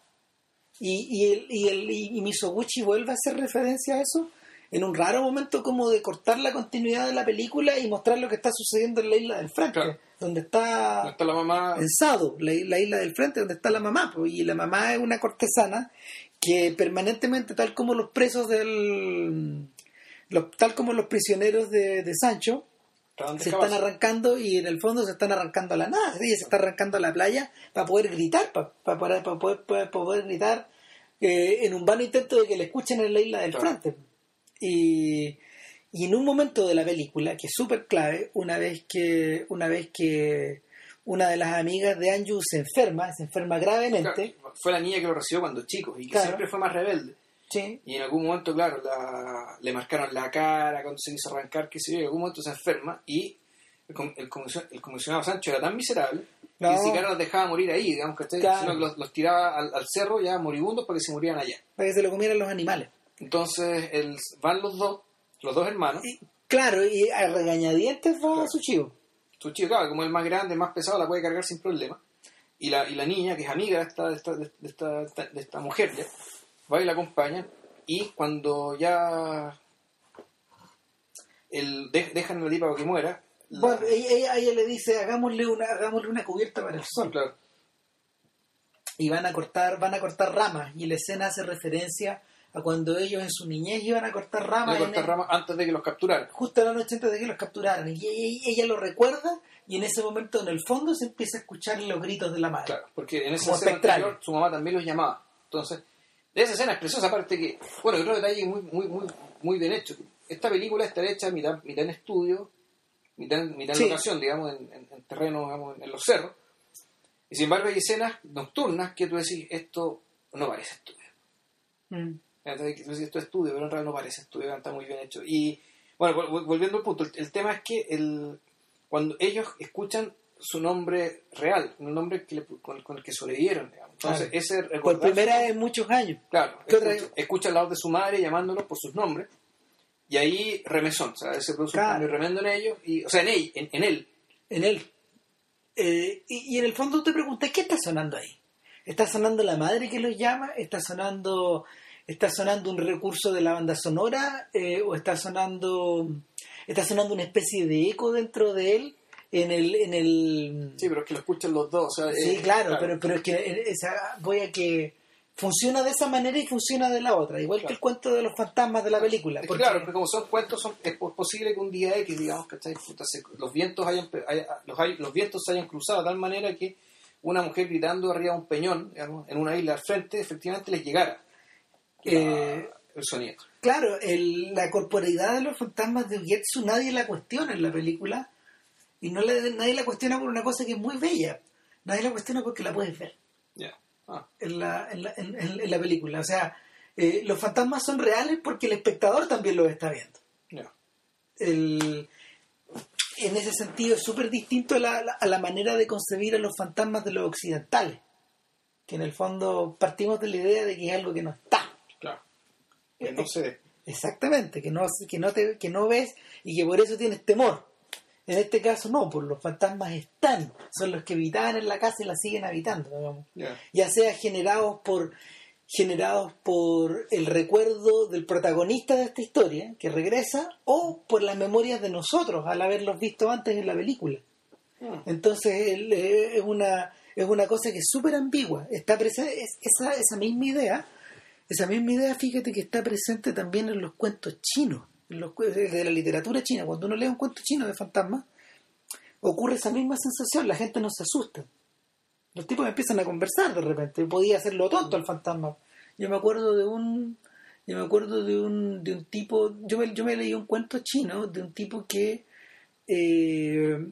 y, y, el, y, el, y Misoguchi vuelve a hacer referencia a eso en un raro momento como de cortar la continuidad de la película y mostrar lo que está sucediendo en la isla del frente Claro. donde está está la mamá. en Sado, la, la isla del frente donde está la mamá, y la mamá es una cortesana que permanentemente, tal como los presos del... los- tal como los prisioneros de, de Sancho, se están arrancando y en el fondo se están arrancando a la nada, ella se está arrancando a la playa para poder gritar, para, para, para poder, para poder gritar eh, en un vano intento de que le escuchen en la isla del Claro. frente. Y, y en un momento de la película, que es súper clave, una vez que una vez que una de las amigas de Anju se enferma, se enferma gravemente, Claro, fue la niña que lo recibió cuando chico y que Claro. siempre fue más rebelde. Sí, Y en algún momento, claro, la- le marcaron la cara cuando se quiso arrancar, qué sé yo, en algún momento se enferma y el, el comisión- el comisionado Sancho era tan miserable No. que ni siquiera los dejaba morir ahí, digamos que Claro. sino que los, los tiraba al, al cerro ya moribundos para que se murieran allá. para que se lo comieran los animales. Entonces el, van los dos, los dos hermanos, Y, claro, y a regañadientes va Claro. su chivo. su chico, claro, como el más grande, el más pesado, la puede cargar sin problema. Y la, y la niña, que es amiga de esta, de esta, de esta, de esta- de esta mujer, ya, va y la acompaña. Y cuando ya el, de- dejan a la tipa para que muera, la- Bueno, ella, ella- ella le dice, hagámosle una, hagámosle una cubierta para el sol. claro, Y van a cortar, van a cortar ramas. Y la escena hace referencia a cuando ellos en su niñez iban a cortar ramas. el- antes de que los capturaran. justo a la noche antes de que los capturaran. Y ella, ella lo recuerda y en ese momento en el fondo se empieza a escuchar los gritos de la madre. Claro, porque en espectral. anterior su mamá también los llamaba. Entonces, de esa escena es preciosa, aparte que, bueno, otro detalle muy, muy, muy, muy bien hecho. Esta película está hecha mitad, mitad en estudio, mitad, en- mitad en locación, digamos, en, en- en terreno, digamos, en, los cerros. Y sin embargo hay escenas nocturnas que tú decís, esto no parece estudio. Mm. Entonces, tú decís, esto es estudio, pero en realidad no parece estudio, está muy bien hecho. Y, bueno, vol- vol- volviendo al punto, el, el tema es que el, cuando ellos escuchan su nombre real, un nombre que le- con, con el que sobrevivieron. digamos. Entonces, Claro. ese Por recordarse- primera vez en muchos años. Claro, ¿Qué otra- escucha, escucha la voz de su madre llamándolos por sus nombres. Y ahí remesón, o sea, se produce Claro. un cambio tremendo en ellos. Y, o sea, en él, en, en él. en él. Eh, y, y en el fondo te preguntas, ¿qué está sonando ahí? ¿Está sonando la madre que los llama? ¿Está sonando, está sonando un recurso de la banda sonora? Eh, ¿O está sonando, está sonando una especie de eco dentro de él? En el, en el... Sí, pero es que lo escuchan los dos. O sea, Sí, claro, Pero, pero es que esa, voy a que funciona de esa manera y funciona de la otra, igual que el cuento de los fantasmas de la película. Porque- claro, porque como son cuentos, son, es po- posible que un día X, digamos, ¿cachai? Los vientos hayan, los, vientos se hayan cruzado de tal manera que una mujer gritando arriba de un peñón, digamos, en una isla al frente, efectivamente les llegara Eh, el sonido. Claro, el- la corporeidad de los fantasmas de Ugetsu nadie la cuestiona en la película y no le, nadie la cuestiona por una cosa que es muy bella. Nadie la cuestiona porque la puedes ver Ya. Ah, en la, en la, en- la película. O sea, eh, los fantasmas son reales porque el espectador también los está viendo. El- en ese sentido es súper distinto a la, la- a la manera de concebir a los fantasmas de los occidentales, que en el fondo partimos de la idea de que es algo que no está. Claro. Que no se ve. Exactamente, que no, que no, te, que no ves y que por eso tienes temor. En este caso no, por los fantasmas están, son los que habitaban en la casa y la siguen habitando, digamos. Ya. ya sea generados por generados por el recuerdo del protagonista de esta historia que regresa o por las memorias de nosotros al haberlos visto antes en la película. Mm. Entonces eh, es una es una cosa que es súper ambigua. Está presente es- esa esa misma idea, esa misma idea, fíjate que está presente también en los cuentos chinos, de la literatura china. Cuando uno lee un cuento chino de fantasmas, ocurre esa misma sensación. La gente no se asusta. Los tipos empiezan a conversar de repente. Podía hacerlo tonto el fantasma. Yo me acuerdo de un yo me acuerdo de un, de un tipo, yo me, yo me leí un cuento chino de un tipo que eh,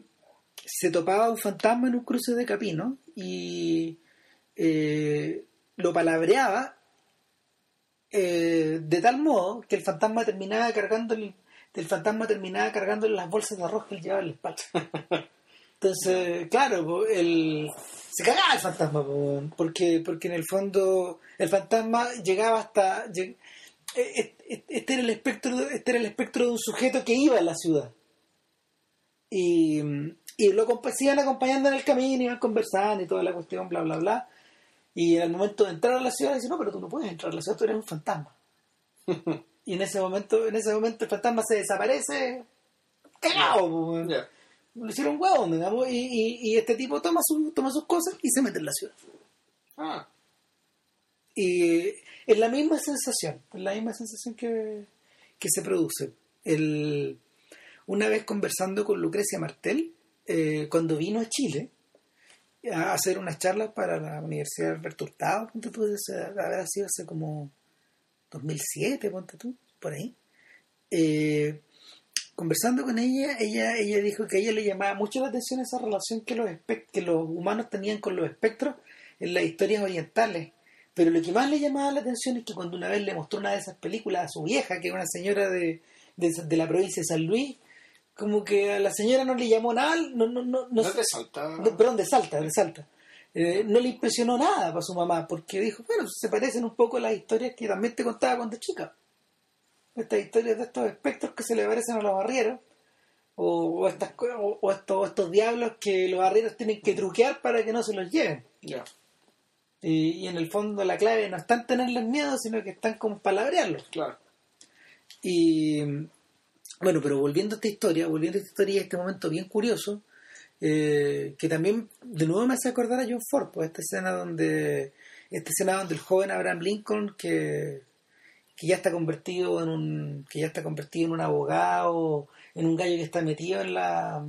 se topaba un fantasma en un cruce de camino y eh, lo palabreaba eh, de tal modo que el fantasma terminaba cargando el, fantasma terminaba cargando las bolsas de arroz que él llevaba en la espalda. Entonces, claro, el, se cagaba el fantasma, po, porque, porque en el fondo el fantasma llegaba hasta... lleg- eh, eh, Este era, el espectro, este era el espectro de un sujeto que iba a la ciudad. Y, y lo se iban acompañando en el camino, iban conversando y toda la cuestión, bla, bla, bla. Y al momento de entrar a la ciudad, dice, no, pero tú no puedes entrar a la ciudad, tú eres un fantasma. y en ese momento, en ese momento el fantasma se desaparece cagado, Ya. lo hicieron huevón, digamos, y, y, y este tipo toma, su, toma sus cosas y se mete en la ciudad. Ah, Y es la misma sensación, es la misma sensación que, que se produce. El, una vez conversando con Lucrecia Martel, eh, cuando vino a Chile a hacer unas charlas para la Universidad de Alberto Hurtado, ponte tú, habrá sido hace como 2007, ponte tú, por ahí. Eh, conversando con ella, ella, ella dijo que a ella le llamaba mucho la atención esa relación que los, que los humanos tenían con los espectros en las historias orientales. Pero lo que más le llamaba la atención es que cuando una vez le mostró una de esas películas a su vieja, que era una señora de, de, de la provincia de San Luis, como que a la señora no le llamó nada, no, no, no, no, salta. perdón, de Salta, de Salta. Eh, no le impresionó nada para su mamá, porque dijo, bueno, se parecen un poco a las historias que también te contaba cuando chica. Estas historias de estos espectros que se le parecen a los barrieros, o, estas, o, estos, diablos que los barrieros tienen que truquear para que no se los lleven. Ya. Y en el fondo la clave no está en tenerles miedo, sino que están con palabrearlos. Claro. Y bueno, pero volviendo a esta historia, volviendo a esta historia a este momento bien curioso, eh, que también de nuevo me hace acordar a John Ford, pues esta escena donde esta escena donde el joven Abraham Lincoln que, que ya está convertido en un que ya está convertido en un abogado, en un gallo que está metido en la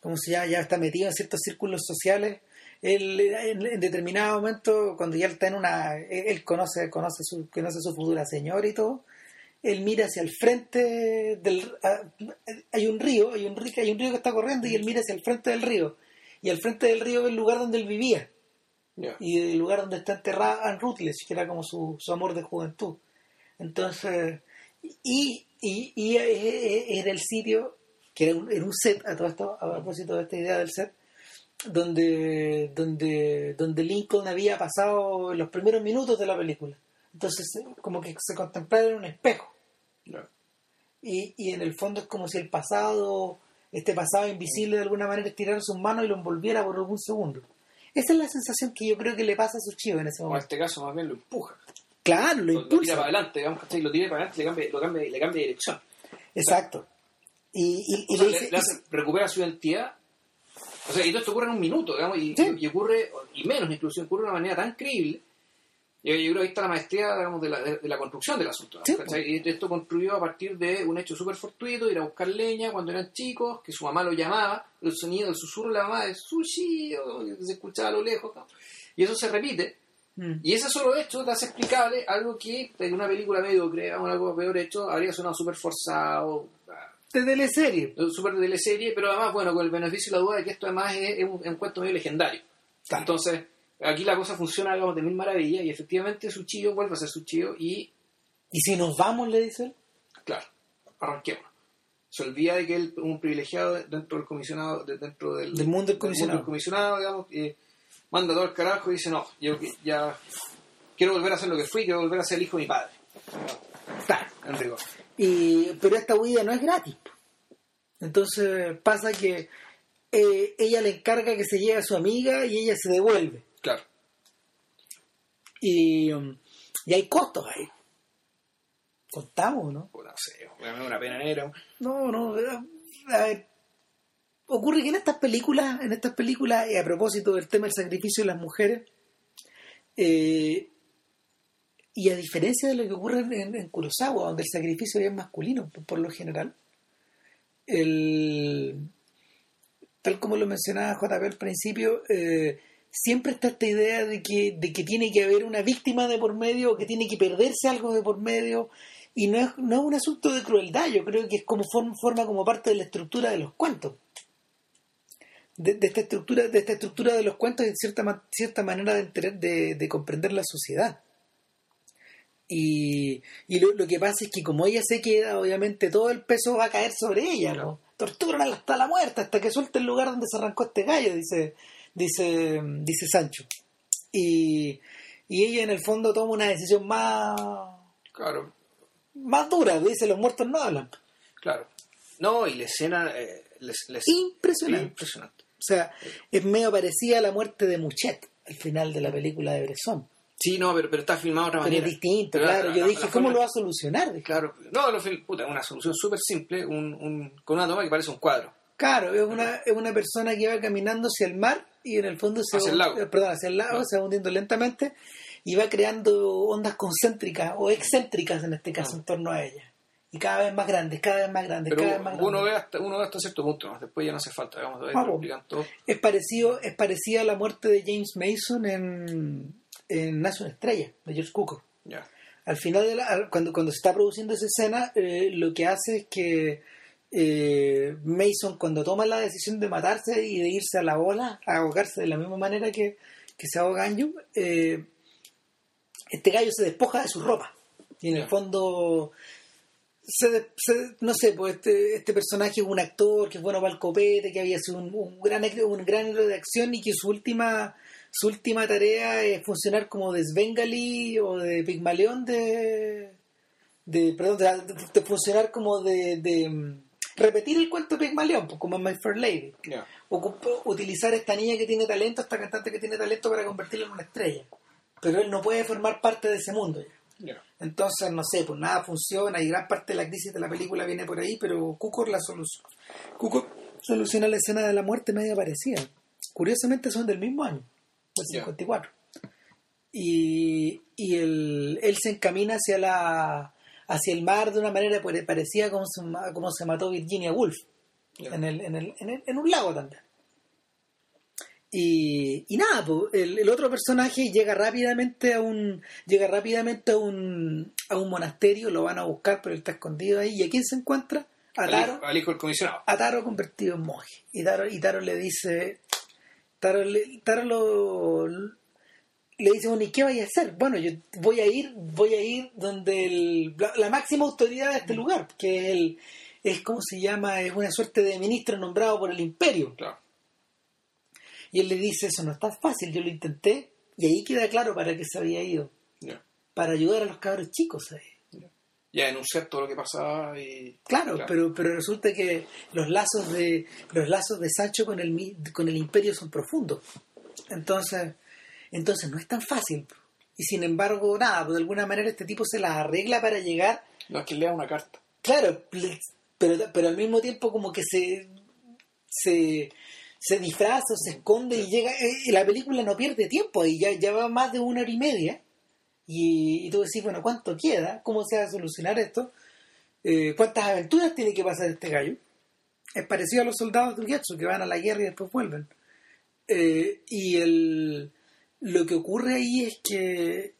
¿cómo se llama? ya está metido en ciertos círculos sociales él en, en determinado momento cuando ya está en una él, conoce conoce su conoce su futura señora y todo él mira hacia el frente del hay un río hay un río hay un río que está corriendo y él mira hacia el frente del río y al frente del río ve el lugar donde él vivía y el lugar donde está enterrada Anne Rutledge, que era como su, su amor de juventud. Entonces, y, y, y eh, era el sitio, que era un, era un set, a todo esto, a propósito de esta idea del set, donde, donde, donde Lincoln había pasado los primeros minutos de la película. Entonces, eh, como que se contemplara en un espejo. Y, y en el fondo es como si el pasado, este pasado invisible de alguna manera estirara sus manos y lo envolviera por algún segundo. Esa es la sensación que yo creo que le pasa a su chivo en ese O en momento. este caso, más bien lo empuja. Claro, lo Lo, lo tira para adelante, digamos. Lo tira para adelante, le cambia, lo cambia, le cambia de dirección. Exacto. Y, y, y O sea, le le- dice, le hace- recupera su identidad. O sea, y todo esto ocurre en un minuto, digamos, y, Sí. y ocurre, y menos incluso, ocurre de una manera tan creíble. Yo, yo creo que ahí está la maestría, digamos, de la, de, de la construcción del asunto. ¿no? Sí. ¿cachai? Y esto construyó a partir de un hecho súper fortuito, ir a buscar leña cuando eran chicos, que su mamá lo llamaba, el sonido, el susurro de la mamá de sushi, o que se escuchaba a lo lejos, ¿no? y eso se repite. Mm. Y ese solo hecho te hace explicable algo que en una película mediocre, o algo peor hecho, habría sonado súper forzado, de teleserie. súper de teleserie, pero además, bueno, con el beneficio de la duda de que esto además es, es un, es un cuento medio legendario. Claro. Entonces, aquí la cosa funciona, digamos, de mil maravillas, y efectivamente su chío vuelve a ser su chío, y, Y si nos vamos, le dice él. claro, arranquemos. Se olvida de que él es un privilegiado dentro del comisionado, de- dentro del, Del mundo del comisionado. del comisionado, digamos, y manda todo al carajo y dice, no, yo ya quiero volver a ser lo que fui, quiero volver a ser el hijo de mi padre, Claro. en rigor. Y, pero esta huida no es gratis. Entonces pasa que eh, ella le encarga que se lleve a su amiga y ella se devuelve. Claro. Y, um, y hay costos ahí. Contamos, ¿no? No sé, una pena negra. No, no. A a ver, ocurre que en estas películas, en estas películas, y a propósito del tema del sacrificio de las mujeres, eh, y a diferencia de lo que ocurre en, en Kurosawa, donde el sacrificio es masculino, por, por lo general, el, tal como lo mencionaba JP al principio, eh, siempre está esta idea de que, de que tiene que haber una víctima de por medio, que tiene que perderse algo de por medio, y no es, no es un asunto de crueldad, yo creo que es como forma, forma como parte de la estructura de los cuentos. De, esta estructura, de esta estructura de los cuentos y cierta, cierta manera de, de, de comprender la sociedad. Y, y lo, lo que pasa es que como ella se queda, obviamente todo el peso va a caer sobre ella, ¿no? Torturan hasta la muerte, hasta que suelte el lugar donde se arrancó este gallo, dice, dice, dice Sancho. Y, y ella en el fondo toma una decisión más, Claro, más dura, dice los muertos no hablan. claro. No, y la escena... Eh, les, les- Impresionante. Impresionante. O sea, es medio parecida a la muerte de Muchet al final de la película de Bresson. Sí, no, pero, pero está filmado de otra Pero es manera. distinto, Pero claro. la- Yo dije, la ¿cómo lo va a solucionar? Claro, no, lo puta, una solución súper simple, un, un, con una toma que parece un cuadro. Claro, es una, es una persona que va caminando hacia el mar y en el fondo se Hacia va, el lago. perdón, hacia el lago, Ah. se va hundiendo lentamente y va creando ondas concéntricas o excéntricas en este caso Ah. en torno a ella. Y cada vez más grandes, cada vez más grandes, cada vez más Pero uno grandes. ve, hasta, uno ve hasta cierto punto, ¿no? después ya no hace falta, ver, Ah, todo. Es parecido, es parecida a la muerte de James Mason en, en Nace una estrella, de George Cukor. Ya. al final de la, cuando, cuando se está produciendo esa escena, eh, lo que hace es que eh, Mason, cuando toma la decisión de matarse y de irse a la ola, a ahogarse de la misma manera que, que se ahoga Anju, eh, este gallo se despoja de su ropa. Y en el fondo, se, se- no sé, pues este, este personaje es un actor que es bueno para el copete, que había sido un, un gran, un gran héroe de acción y que su última su última tarea es funcionar como de Svengali o de Pigmalión de, de perdón, de, de funcionar como de, de, repetir el cuento de Pigmalión, pues, como en My Fair Lady. Ocup- utilizar a esta niña que tiene talento, esta cantante que tiene talento para convertirla en una estrella. Pero él no puede formar parte de ese mundo ya. Entonces, no sé, pues nada funciona y gran parte de la crisis de la película viene por ahí, pero Cukor la soluciona. Cukor soluciona la escena de la muerte media parecida. Curiosamente son del mismo año, del Ya. 54. Y, y el- él se encamina hacia la hacia el mar de una manera pare- parecida como se, como se mató Virginia Woolf, en, el, en, el, en, el- en un lago también. Y, y nada, pues, el, el otro personaje llega rápidamente a un llega rápidamente a un, a un monasterio, lo van a buscar, pero él está escondido ahí. ¿Y a quién se encuentra? A Taro, al hijo del comisionado. a Taro convertido en monje. Y Taro, y Taro le dice, Taro, le, Taro lo, le dice, bueno, ¿y qué vaya a hacer? Bueno, yo voy a ir, voy a ir donde el- la, la máxima autoridad de este lugar, que es el, es como se llama, es una suerte de ministro nombrado por el imperio. Claro. Y él le dice, eso no es tan fácil, yo lo intenté, y ahí queda claro para qué se había ido. Para ayudar a los cabros chicos. ¿sabes? Ya denunciar todo lo que pasaba y... Claro, Pero, pero resulta que los lazos de los lazos de Sancho con el con el imperio son profundos. Entonces, entonces no es tan fácil. Y sin embargo, nada, pues de alguna manera este tipo se las arregla para llegar No, es que lea una carta. Claro, pero, pero al mismo tiempo como que se, se, se disfraza, o se esconde y llega... eh, la película no pierde tiempo y ya, ya va más de una hora y media. Y, y tú decís, bueno, ¿cuánto queda? ¿Cómo se va a solucionar esto? Eh, ¿Cuántas aventuras tiene que pasar este gallo? Es parecido a los soldados de Ugetsu que van a la guerra y después vuelven. Eh, y el, lo que ocurre ahí es que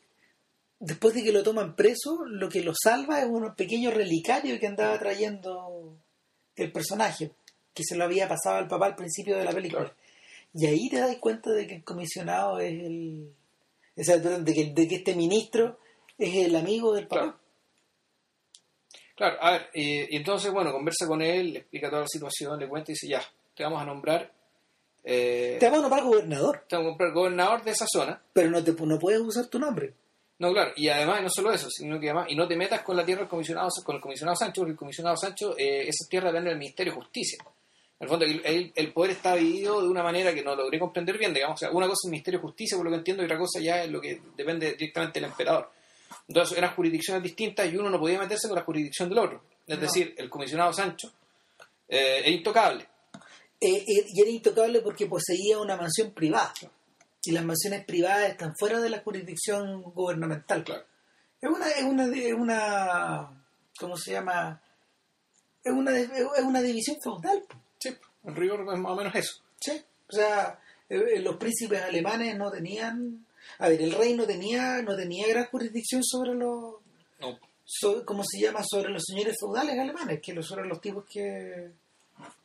después de que lo toman preso, lo que lo salva es un pequeño relicario que andaba trayendo el personaje, que se lo había pasado al papá al principio de la película. Claro. Y ahí te das cuenta de que el comisionado es el... o sea, de que, de que este ministro es el amigo del papá. Claro. Claro, a ver, eh, y entonces, bueno, conversa con él, le explica toda la situación, le cuenta y dice, ya, te vamos a nombrar... Eh, Te van a nombrar gobernador, te vamos a nombrar gobernador de esa zona. pero no, te, no puedes usar tu nombre. No, claro, y además no solo eso, sino que además, y no te metas con la tierra del comisionado, con el comisionado Sancho, porque el comisionado Sancho, eh, esa tierra depende del Ministerio de Justicia. En el fondo, el, el- el poder está dividido de una manera que no logré comprender bien, digamos, o sea, una cosa es el Ministerio de Justicia, por lo que entiendo, y otra cosa ya es lo que depende directamente del emperador. Entonces eran jurisdicciones distintas y uno no podía meterse con la jurisdicción del otro. Es No. decir, el comisionado Sancho eh, es intocable. Eh, eh, y era intocable porque poseía una mansión privada. Y las mansiones privadas están fuera de la jurisdicción gubernamental. Claro. Es una, es una, es una, ¿cómo se llama? Es una, es una división feudal. Sí, en rigor es más o menos eso. ¿sí? O sea, eh, eh, los príncipes alemanes no tenían, a ver, el rey no tenía, no tenía gran jurisdicción sobre los, No, so- ¿cómo se llama? Sobre los señores feudales alemanes, que los eran los tipos que,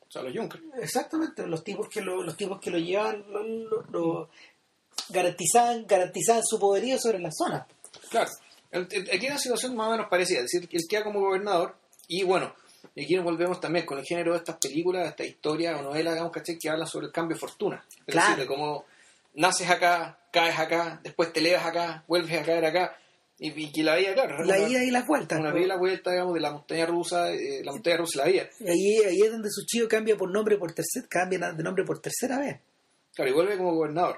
o sea, los Junkers. exactamente, los tipos que lo, los tipos que lo llevaban, lo, lo- lo- garantizaban, garantizaban su poderío sobre la zona. Claro, aquí hay una situación más o menos parecida, es decir, que él queda como gobernador y bueno, aquí nos volvemos también con el género de estas películas, de estas historias o novelas, digamos, ¿cachai? que hablan sobre el cambio de fortuna. Es Claro. decir, de cómo naces acá, caes acá, después te elevas acá, vuelves a caer acá, y, y que la vida, claro, La una, ida y las vueltas. una pues. vida vuelta, digamos, de la montaña rusa, eh, la montaña rusa y la vida. Ahí, ahí es donde su chico cambia por nombre por tercer, cambia de nombre por tercera vez. Claro, y vuelve como gobernador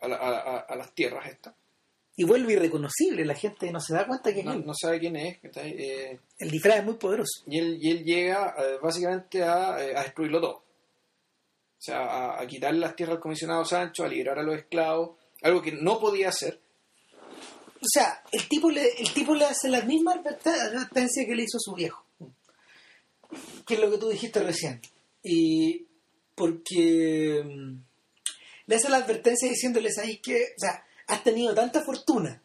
a, la- a- a- a las tierras estas. Y vuelve irreconocible, la gente no se da cuenta que es No, él. no sabe quién es. Eh, El disfraz es muy poderoso. Y él, y él llega eh, básicamente a, a destruirlo todo. O sea, a, a quitarle las tierras al comisionado Sancho, a liberar a los esclavos, algo que no podía hacer. O sea, el tipo le, el tipo le hace la misma adverte- advertencia que le hizo su viejo. Que es lo que tú dijiste recién. Y porque mm, le hace la advertencia diciéndole, ¿sabes qué? O sea, has tenido tanta fortuna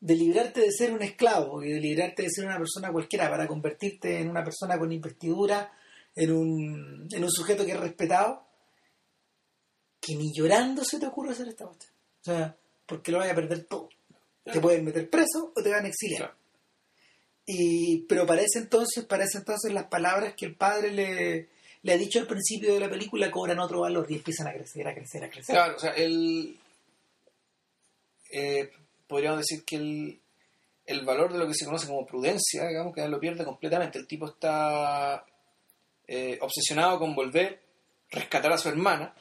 de librarte de ser un esclavo y de librarte de ser una persona cualquiera para convertirte en una persona con investidura, en un, en un sujeto que es respetado, que ni llorando se te ocurre hacer esta cuestión. O sea, porque lo vaya a perder todo. Te pueden meter preso o te van a exiliar. Claro. Y, pero para ese entonces, para ese entonces las palabras que el padre le, le ha dicho al principio de la película cobran otro valor y empiezan a crecer, a crecer, a crecer. Claro, o sea, él. eh, podríamos decir que el, el valor de lo que se conoce como prudencia, digamos, que lo pierde completamente. El tipo está eh, obsesionado con volver, rescatar a su hermana,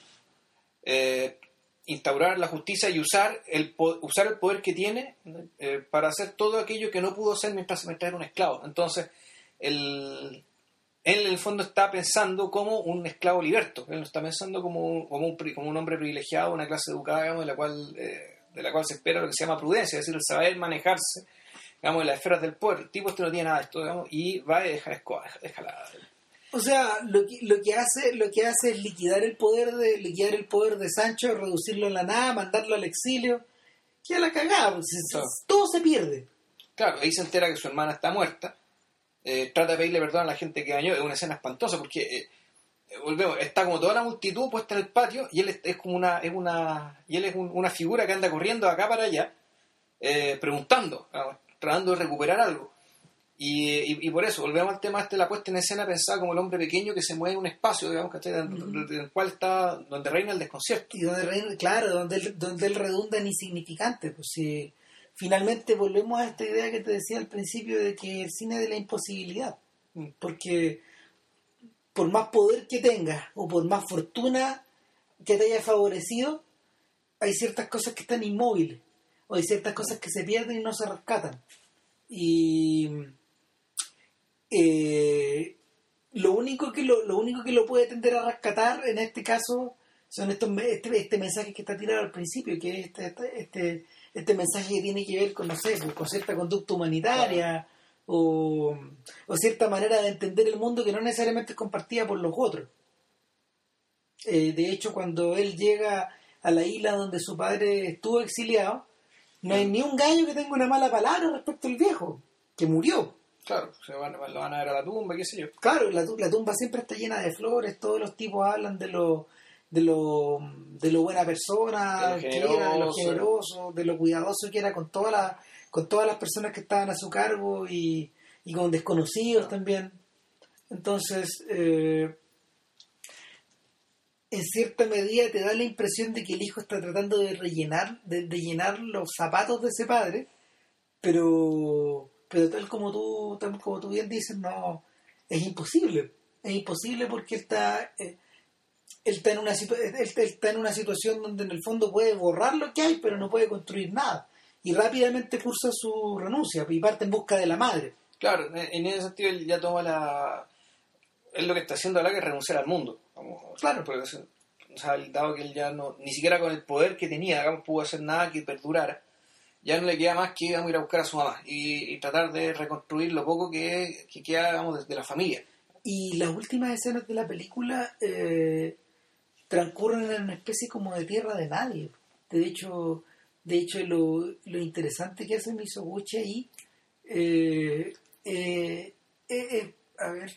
eh, instaurar la justicia y usar el, usar el poder que tiene eh, para hacer todo aquello que no pudo hacer mientras, mientras era un esclavo. Entonces, él en el fondo está pensando como un esclavo liberto, él no está pensando como un, como un, como un hombre privilegiado, una clase educada, digamos, de la cual eh, de la cual se espera lo que se llama prudencia, es decir, el saber manejarse, digamos, en las esferas del poder. El tipo este no tiene nada de esto, digamos, y va y deja, escoba, deja, deja la- O sea, lo que, lo que hace, lo que hace es liquidar el poder de, liquidar el poder de Sancho, reducirlo en la nada, mandarlo al exilio. Que a la cagada, pues, Claro. todo se pierde. Claro, ahí se entera que su hermana está muerta, eh, trata de pedirle perdón a la gente que dañó, es una escena espantosa porque eh, volvemos, está como toda la multitud puesta en el patio y él es, es como una, es una, y él es un- una figura que anda corriendo de acá para allá, eh, preguntando, vamos, tratando de recuperar algo. Y, y, por eso, volvemos al tema este de la puesta en escena pensada como el hombre pequeño que se mueve en un espacio, digamos, ¿cachai? En el cual está, donde reina el desconcierto. Y donde reina, claro, donde él, donde él redunda en insignificante. Pues si finalmente volvemos a esta idea que te decía al principio de que el cine de la imposibilidad. Mm. Porque por más poder que tengas o por más fortuna que te haya favorecido, hay ciertas cosas que están inmóviles o hay ciertas cosas que se pierden y no se rescatan. Y eh, lo único que lo, único que lo puede tender a rescatar en este caso son estos este, este mensaje que está tirado al principio, que es este, este, este, este mensaje que tiene que ver con, no sé, pues, con cierta conducta humanitaria o, cierta manera de entender el mundo que no necesariamente es compartida por los otros. Eh, de hecho, cuando él llega a la isla donde su padre estuvo exiliado, no hay ni un gallo que tenga una mala palabra respecto al viejo, que murió. Claro, se van, lo van a ver a la tumba, qué sé yo. Claro, la, la tumba siempre está llena de flores, todos los tipos hablan de lo, de lo, de lo buena persona que era, de lo generoso, de lo cuidadoso que era con, toda la, con todas las personas que estaban a su cargo y, y con desconocidos también. Entonces, eh, en cierta medida te da la impresión de que el hijo está tratando de rellenar, de, de llenar los zapatos de ese padre, pero pero tal como tú, tal como tú bien dices, no, es imposible. Es imposible porque él está, eh, él, está en una está en una situación donde en el fondo puede borrar lo que hay, pero no puede construir nada. Y rápidamente cursa su renuncia y parte en busca de la madre. Claro, en ese sentido él ya toma la... Él lo que está haciendo ahora es renunciar al mundo. claro. Porque, o sea, dado que él ya no, ni siquiera con el poder que tenía, digamos, pudo hacer nada que perdurara ya no le queda más que ir a buscar a su mamá y, tratar de reconstruir lo poco que, que queda desde la familia. Y las últimas escenas de la película eh, transcurren en una especie como de tierra de nadie. De hecho, de hecho lo, lo interesante que hace Misoguchi ahí, eh, eh, a ver,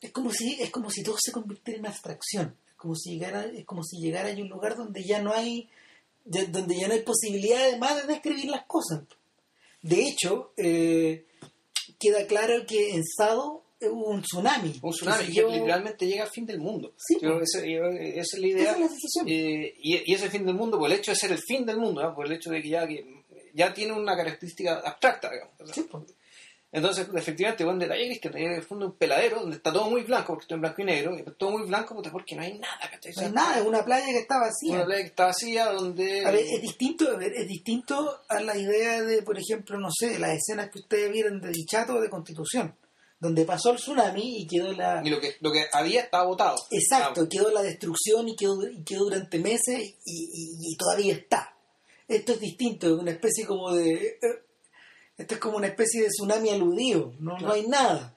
es como si es como si todo se convirtiera en abstracción, como si llegara, es como si llegara a un lugar donde ya no hay donde ya no hay posibilidad además de describir las cosas. De hecho, eh, queda claro que en Sado hubo un tsunami. Un tsunami que, literalmente llega al fin del mundo. Sí, esa, es la idea. Esa es la sensación. Eh, y, y, ese fin del mundo, por el hecho de ser el fin del mundo, por el hecho de que ya, que ya tiene una característica abstracta, digamos. Sí, pues. Entonces, efectivamente, buen detalle es que en el fondo un peladero donde está todo muy blanco, porque está en blanco y negro, y todo muy blanco porque no hay nada, No hay nada, es una playa que está vacía. Una playa que está vacía donde... A ver, es distinto, a ver, es distinto a la idea de, por ejemplo, no sé, las escenas que ustedes vieron de Dichato o de Constitución, donde pasó el tsunami y quedó la... Y lo que, lo que había estaba botado. Exacto, ah. quedó la destrucción y quedó, y quedó durante meses y, y, todavía está. Esto es distinto, es una especie como de... Esto es como una especie de tsunami aludido, no, no hay nada.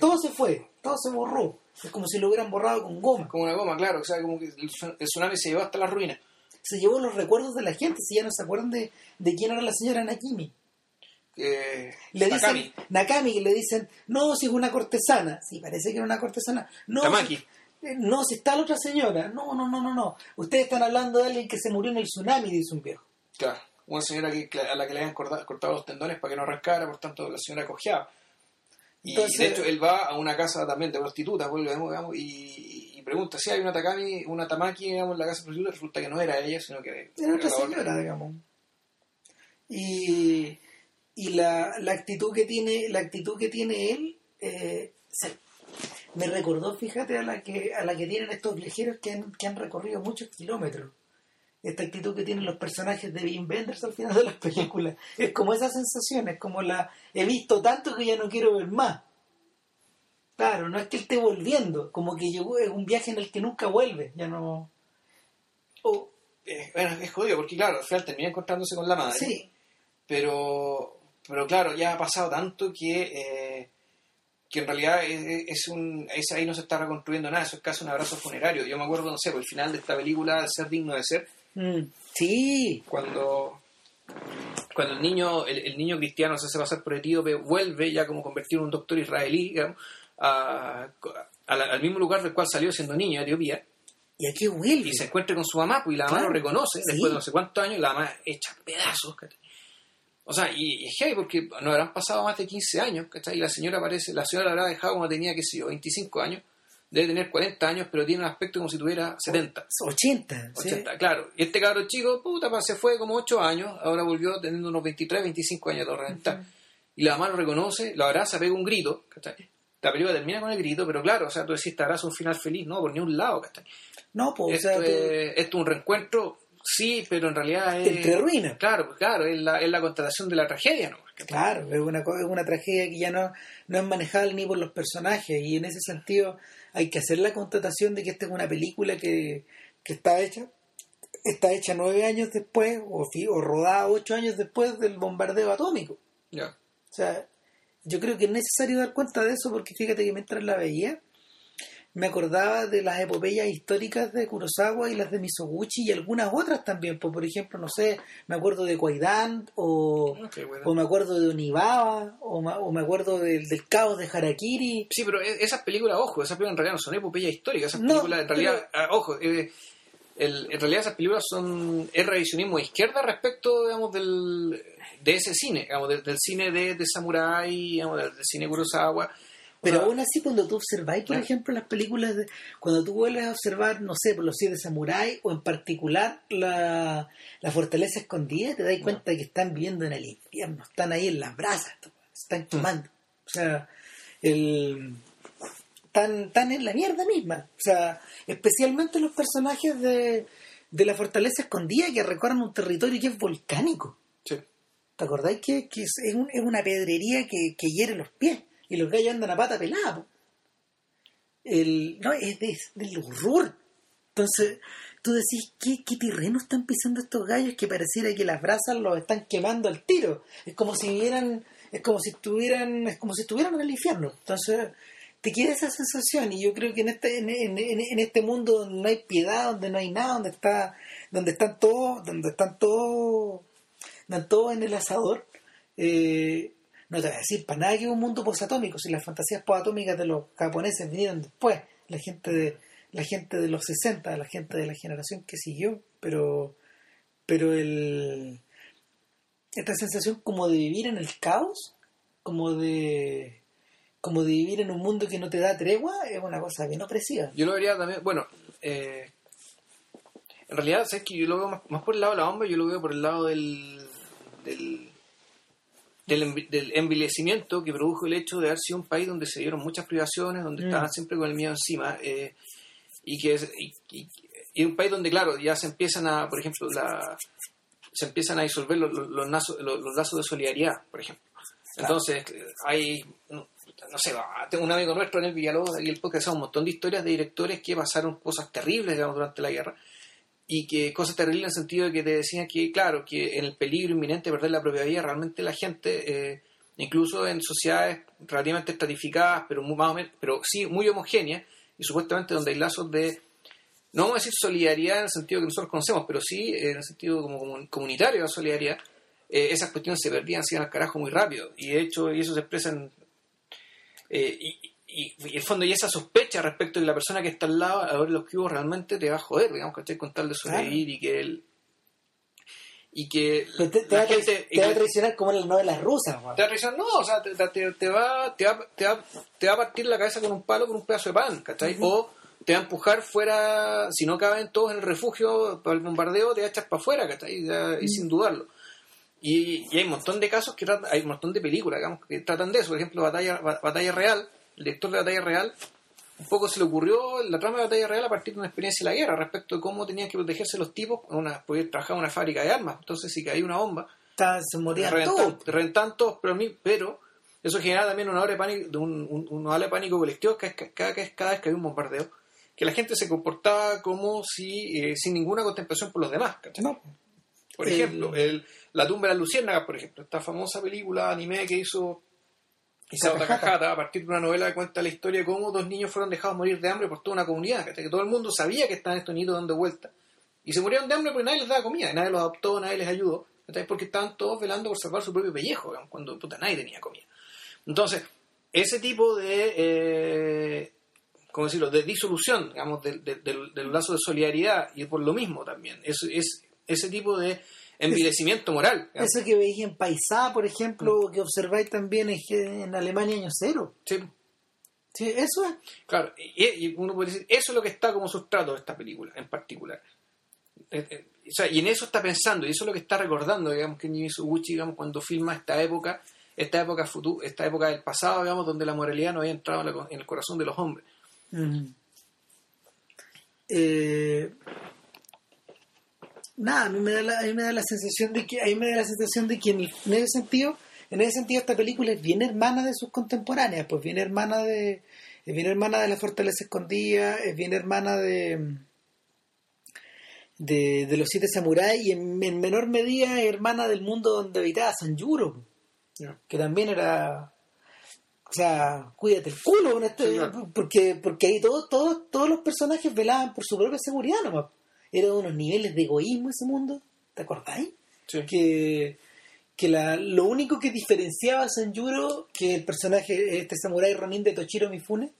Todo se fue, todo se borró. Es como si lo hubieran borrado con goma. Como una goma, claro. O sea, como que el, tsunami se llevó hasta la ruina. Se llevó los recuerdos de la gente, si ya no se acuerdan de, de quién era la señora Nakimi. Eh, le dicen, Nakami. le dicen, no, si es una cortesana. Sí, parece que era una cortesana. No, Tamaki. Eh, no, si está la otra señora. No, no, no, no, no. Ustedes están hablando de alguien que se murió en el tsunami, dice un viejo. Claro una señora que, a la que le habían cortado, los tendones para que no arrancara, por tanto la señora cojeaba. Y de hecho él va a una casa también de prostitutas, digamos, y, y, pregunta si hay una takami, una tamaki digamos, en la casa de prostitutas, resulta que no era ella, sino que era otra señora, digamos. Y, y la, la, actitud que tiene, la actitud que tiene él, eh, me recordó, fíjate, a la que, a la que tienen estos viajeros que han, que han recorrido muchos kilómetros esta actitud que tienen los personajes de Wim Wenders al final de las películas. Es como esa sensación, es como la he visto tanto que ya no quiero ver más. Claro, no es que él esté volviendo, como que llegó, es un viaje en el que nunca vuelve, ya no... Eh, bueno, es jodido, porque claro, al final termina encontrándose con la madre. Sí. Pero, pero claro, ya ha pasado tanto que... Eh, que en realidad es, un es ahí no se está reconstruyendo nada, eso es casi un abrazo funerario. Yo me acuerdo, no sé, por el final de esta película, Ser digno de ser, Mm, sí. Cuando, cuando el niño el, niño cristiano se hace pasar por etíope, vuelve ya como convertido en un doctor israelí, al mismo lugar del cual salió siendo niño, Etiopía. Y aquí vuelve. Y se encuentra con su mamá, pues, y la mamá lo reconoce, después de no sé cuántos años, la mamá echa pedazos. O sea, y, es heavy porque no habrán pasado más de 15 años, ¿cachai? Y la señora parece, la señora la habrá dejado cuando tenía, qué sé yo, 25 años, debe tener 40 años, pero tiene un aspecto como si tuviera 70. 80. 80, claro. Y este cabro chico, puta, pues, se fue como 8 años, ahora volvió teniendo unos 23, 25 años de reventar. Y la mamá lo reconoce, lo abraza, pega un grito, ¿cachai? La película termina con el grito, pero claro, o sea, tú decís, te abraza un final feliz, no, por ni un lado, ¿cachai? No, pues, esto, o sea, es, esto es un reencuentro Sí, pero en realidad es... Entre ruinas. Claro, claro, es la, es la constatación de la tragedia, ¿no? Claro, es una, es una tragedia que ya no, no es manejable ni por los personajes y en ese sentido hay que hacer la constatación de que esta es una película que, que está hecha está hecha nueve años después o, o rodada ocho años después del bombardeo atómico. O sea, yo creo que es necesario dar cuenta de eso porque fíjate que mientras la veía me acordaba de las epopeyas históricas de Kurosawa y las de Misoguchi y algunas otras también, pues, por ejemplo, no sé, me acuerdo de Kwaidan o, o me acuerdo de Onibaba o, o me acuerdo del, caos de Harakiri. Sí, pero e, esas películas, ojo, esas películas en realidad no son epopeyas históricas, esas películas en realidad, ah, ojo, eh, en realidad esas películas son es revisionismo de izquierda respecto, digamos, del, de ese cine, digamos, del, cine de, de Samurai, digamos, del, del cine Kurosawa pero aún así, cuando tú observáis, por ejemplo, las películas, de, cuando tú vuelves a observar, no sé, por los siete samuráis, o en particular la, la fortaleza escondida, te das cuenta que están viviendo en el infierno, están ahí en las brasas, están quemando. O sea, el, están, en la mierda misma. O sea, especialmente los personajes de, de la fortaleza escondida que recorren un territorio que es volcánico. Sí. ¿Te acordáis que, que es, es, una pedrería que, que hiere los pies? Y los gallos andan a pata pelada. El, no, es del horror. Entonces, tú decís, ¿qué, ¿qué terreno están pisando estos gallos que pareciera que las brasas los están quemando al tiro? Es como si vieran, es como si estuvieran, es como si estuvieran en el infierno. Entonces, te queda esa sensación y yo creo que en este, en, en, en este mundo donde no hay piedad, donde no hay nada, donde está, donde están todos, donde están todos, están todos en el asador, eh, no te voy a decir para nada que es un mundo posatómico, si las fantasías posatómicas de los japoneses vinieron después, la gente de la gente de los 60, la gente de la generación que siguió, pero pero el esta sensación como de vivir en el caos, como de como de vivir en un mundo que no te da tregua, es una cosa bien opresiva. Yo lo vería también, bueno, eh, en realidad, ¿sabes que yo lo veo más, por el lado de la bomba, yo lo veo por el lado del del, envilecimiento que produjo el hecho de haber sido un país donde se dieron muchas privaciones, donde mm. estaban siempre con el miedo encima, eh, y que y, un país donde, claro, ya se empiezan a, por ejemplo, la, se empiezan a disolver los, los, lazos de solidaridad, por ejemplo. Entonces, hay, no, sé, tengo un amigo nuestro en el Villalobos, y el podcast, un montón de historias de directores que pasaron cosas terribles, digamos, durante la guerra, y que cosas terribles en el sentido de que te decían que, claro, que en el peligro inminente de perder la propia vida, realmente la gente, eh, incluso en sociedades relativamente estratificadas, pero, muy, más pero sí muy homogéneas, y supuestamente donde hay lazos de, no vamos a decir solidaridad en el sentido que nosotros conocemos, pero sí en el sentido como comunitario de la solidaridad, eh, esas cuestiones se perdían, se iban al carajo muy rápido, y de hecho, y eso se expresa en... Eh, y, y, en el fondo y esa sospecha respecto de la persona que está al lado a ver los hubo realmente te va a joder digamos que con tal de sobrevivir y que él y que te, va, gente, te va a traicionar como en las novelas rusas te va a traicionar no o sea te, te, va, te, va, te, va, te va a partir la cabeza con un palo con un pedazo de pan ¿cachai? o te va a empujar fuera si no caben todos en el refugio para el bombardeo te va a echar para afuera ¿cachai? y sin dudarlo. Y, y, hay un montón de casos que hay un montón de películas digamos, que tratan de eso. Por ejemplo Batalla, Batalla Real el director de Batalla Real, un poco se le ocurrió la trama de Batalla Real a partir de una experiencia de la guerra respecto de cómo tenían que protegerse los tipos, una, porque trabajaba en una fábrica de armas, entonces si caía una bomba, se morían todos. todos, pero, pero eso genera también una hora de pánico, un, un, de pánico colectivo cada, cada, cada vez que había un bombardeo, que la gente se comportaba como si eh, sin ninguna contemplación por los demás. Por ejemplo, el, La tumba de las luciérnagas, por ejemplo, esta famosa película anime que hizo Isao Takahata, a partir de una novela que cuenta la historia de cómo dos niños fueron dejados morir de hambre por toda una comunidad, que todo el mundo sabía que estaban estos niños dando vueltas. Y se murieron de hambre porque nadie les daba comida, nadie los adoptó, nadie les ayudó, porque estaban todos velando por salvar su propio pellejo, cuando puta, nadie tenía comida. Entonces, ese tipo de, eh, ¿cómo decirlo?, de disolución, digamos, del, lazo de solidaridad, y por lo mismo también, es, es ese tipo de envilecimiento moral. digamos. Eso que veis en Paisá, por ejemplo, Mm. que observáis también en, en Alemania año cero. Sí, Sí, eso es. claro. Y, y uno puede decir, eso es lo que está como sustrato de esta película en particular. Eh, eh, o sea, y en eso está pensando, y eso es lo que está recordando, digamos, que Mizuguchi, digamos, cuando filma esta época, esta época futu- esta época del pasado, digamos, donde la moralidad no había entrado en, la co- en el corazón de los hombres. Mm. Eh, nada, a mí, me da la, a mí me da la sensación de que, a mí me da la sensación de que en, en ese sentido, en ese sentido esta película es bien hermana de sus contemporáneas, pues bien hermana de, es bien hermana de la fortaleza escondida, es bien hermana de de, de los siete samuráis y en, en menor medida es hermana del mundo donde habitaba Sanjuro, que también era o sea, cuídate el culo este- Sí, claro. porque, porque ahí todos, todos, todos los personajes velaban por su propia seguridad nomás. Eran unos niveles de egoísmo ese mundo, ¿te acordáis? Sí. Que, que la, lo único que diferenciaba a Sanjuro, que el personaje, este samurái Ronin de Toshiro Mifune,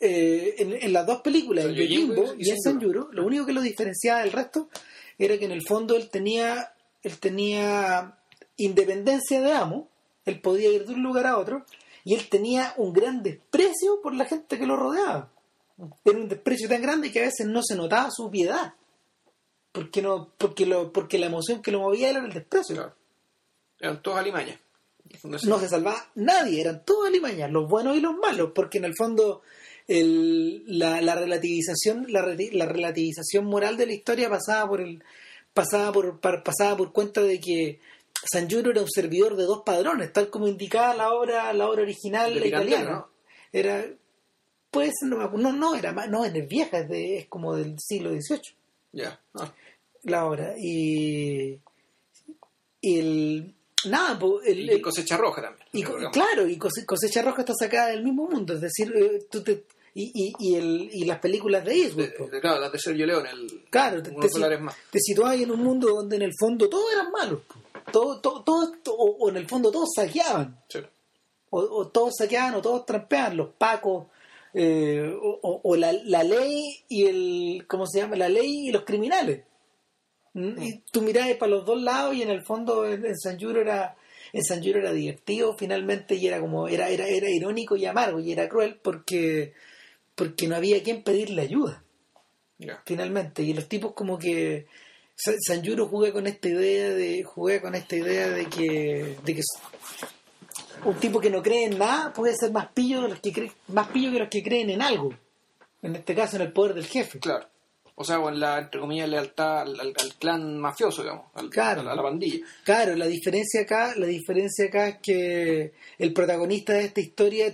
eh, en, en las dos películas, O en sea, Yojimbo Yojimbo y y en Sanjuro. Sanjuro, lo único que lo diferenciaba del resto era que en el fondo él tenía, él tenía independencia de amo, él podía ir de un lugar a otro, y él tenía un gran desprecio por la gente que lo rodeaba. Era un desprecio tan grande que a veces no se notaba su piedad. Porque no, porque lo, porque la emoción que lo movía era el desprecio. Claro. Eran todos alimañas. No se salvaba nadie, eran todos alimañas, los buenos y los malos, porque en el fondo el- la, la relativización, la, re- la relativización moral de la historia pasaba por el, pasaba por, par- pasaba por cuenta de que Sanjuro era un servidor de dos padrones, tal como indicaba la obra, la obra original De italiana. ¿no? Era, pues no, no, no, era no, es vieja, es, de, es como del siglo XVIII Ya. Ah, la obra. Y, el, nada, el, y cosecha roja también. y claro, y Cose- Cosecha Roja está sacada del mismo mundo, es decir, eh, tú te- y, y, y, el, y las películas de Eastwood, De- claro, las de Sergio León, el, claro, te, te, más. te situabas en un mundo donde en el fondo todos eran malos, todo, todo, todo, o, o en el fondo todos saqueaban, Sí. o, o todos saqueaban o todos trampeaban, los pacos, eh, o, la, la ley y el, ¿cómo se llama? La ley y los criminales. ¿Mm? Y tú mirabas para los dos lados y en el fondo en, en San era en San Yuro era divertido finalmente y era como era era era irónico y amargo y era cruel porque porque no había quien pedirle ayuda finalmente y los tipos como que Sa- San Yuro juega con esta idea de juega con esta idea de que de que un tipo que no cree en nada puede ser más pillo de los que creen más pillo que los que creen en algo en este caso en el poder del jefe Claro. O sea, con la, entre comillas, lealtad al, al- al clan mafioso, digamos, al- Claro. a, la, pandilla. Claro, la diferencia acá, la diferencia acá es que el protagonista de esta historia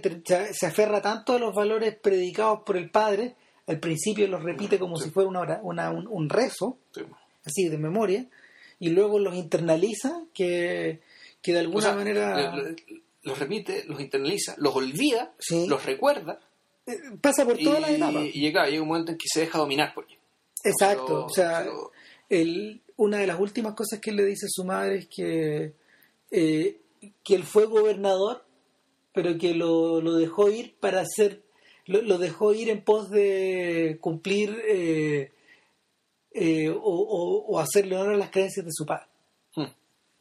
se aferra tanto a los valores predicados por el padre, al principio los repite como Sí. si fuera una, una- un, un rezo, Sí. así de memoria, y luego los internaliza que, que de O alguna sea, manera le- le- los repite, los internaliza, los olvida, Sí. los recuerda eh, pasa por todas las etapas. y llega, llega un momento en que se deja dominar por ello. Exacto, o sea, el- una de las últimas cosas que él le dice a su madre es que, eh, que él fue gobernador, pero que lo, lo dejó ir para hacer, lo, lo dejó ir en pos de cumplir eh, eh, o, o- o hacerle honor a las creencias de su padre. Hmm.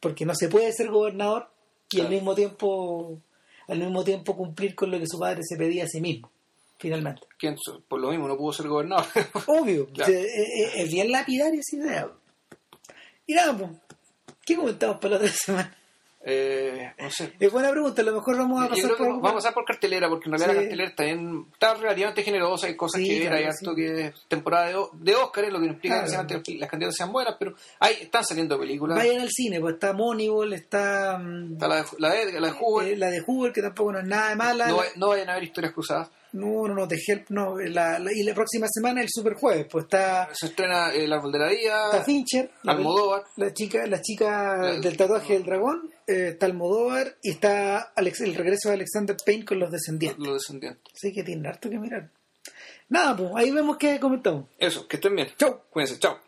Porque no se puede ser gobernador y al mismo tiempo al mismo tiempo cumplir con lo que su padre se pedía a sí mismo, finalmente. ¿Quién, por lo mismo no pudo ser gobernador. Obvio, Claro. es- es bien lapidaria esa idea. Y nada, pues, ¿qué comentamos para la otra semana? Eh, no sé. Es buena pregunta, a lo mejor vamos a pasar por vamos a pasar por cartelera, porque en realidad Sí. la cartelera también está relativamente generosa, hay cosas Sí, que ver, hay claro, harto sí. que es temporada de, de Oscar, lo que no implica Claro. que las candidatas sean buenas, pero hay, están saliendo películas. Vayan al cine, pues está Moneyball, está Está la de, la de, la de Hoover, eh, la de Hoover, que tampoco no es nada de mala. no, no vayan a ver historias cruzadas. No, no, no, The Help, no. La, la- y la próxima semana el Super Jueves, pues está, Se estrena El Árbol de la está Vida, Fincher, la, Almodóvar. la chica, la chica La- del tatuaje del dragón, eh, está Almodóvar y está Alex, el regreso de Alexander Payne con los descendientes. Los Descendientes. Así que tiene harto que mirar. Nada, pues ahí vemos que comentamos. Eso, que estén bien. Chau. Cuídense, chao.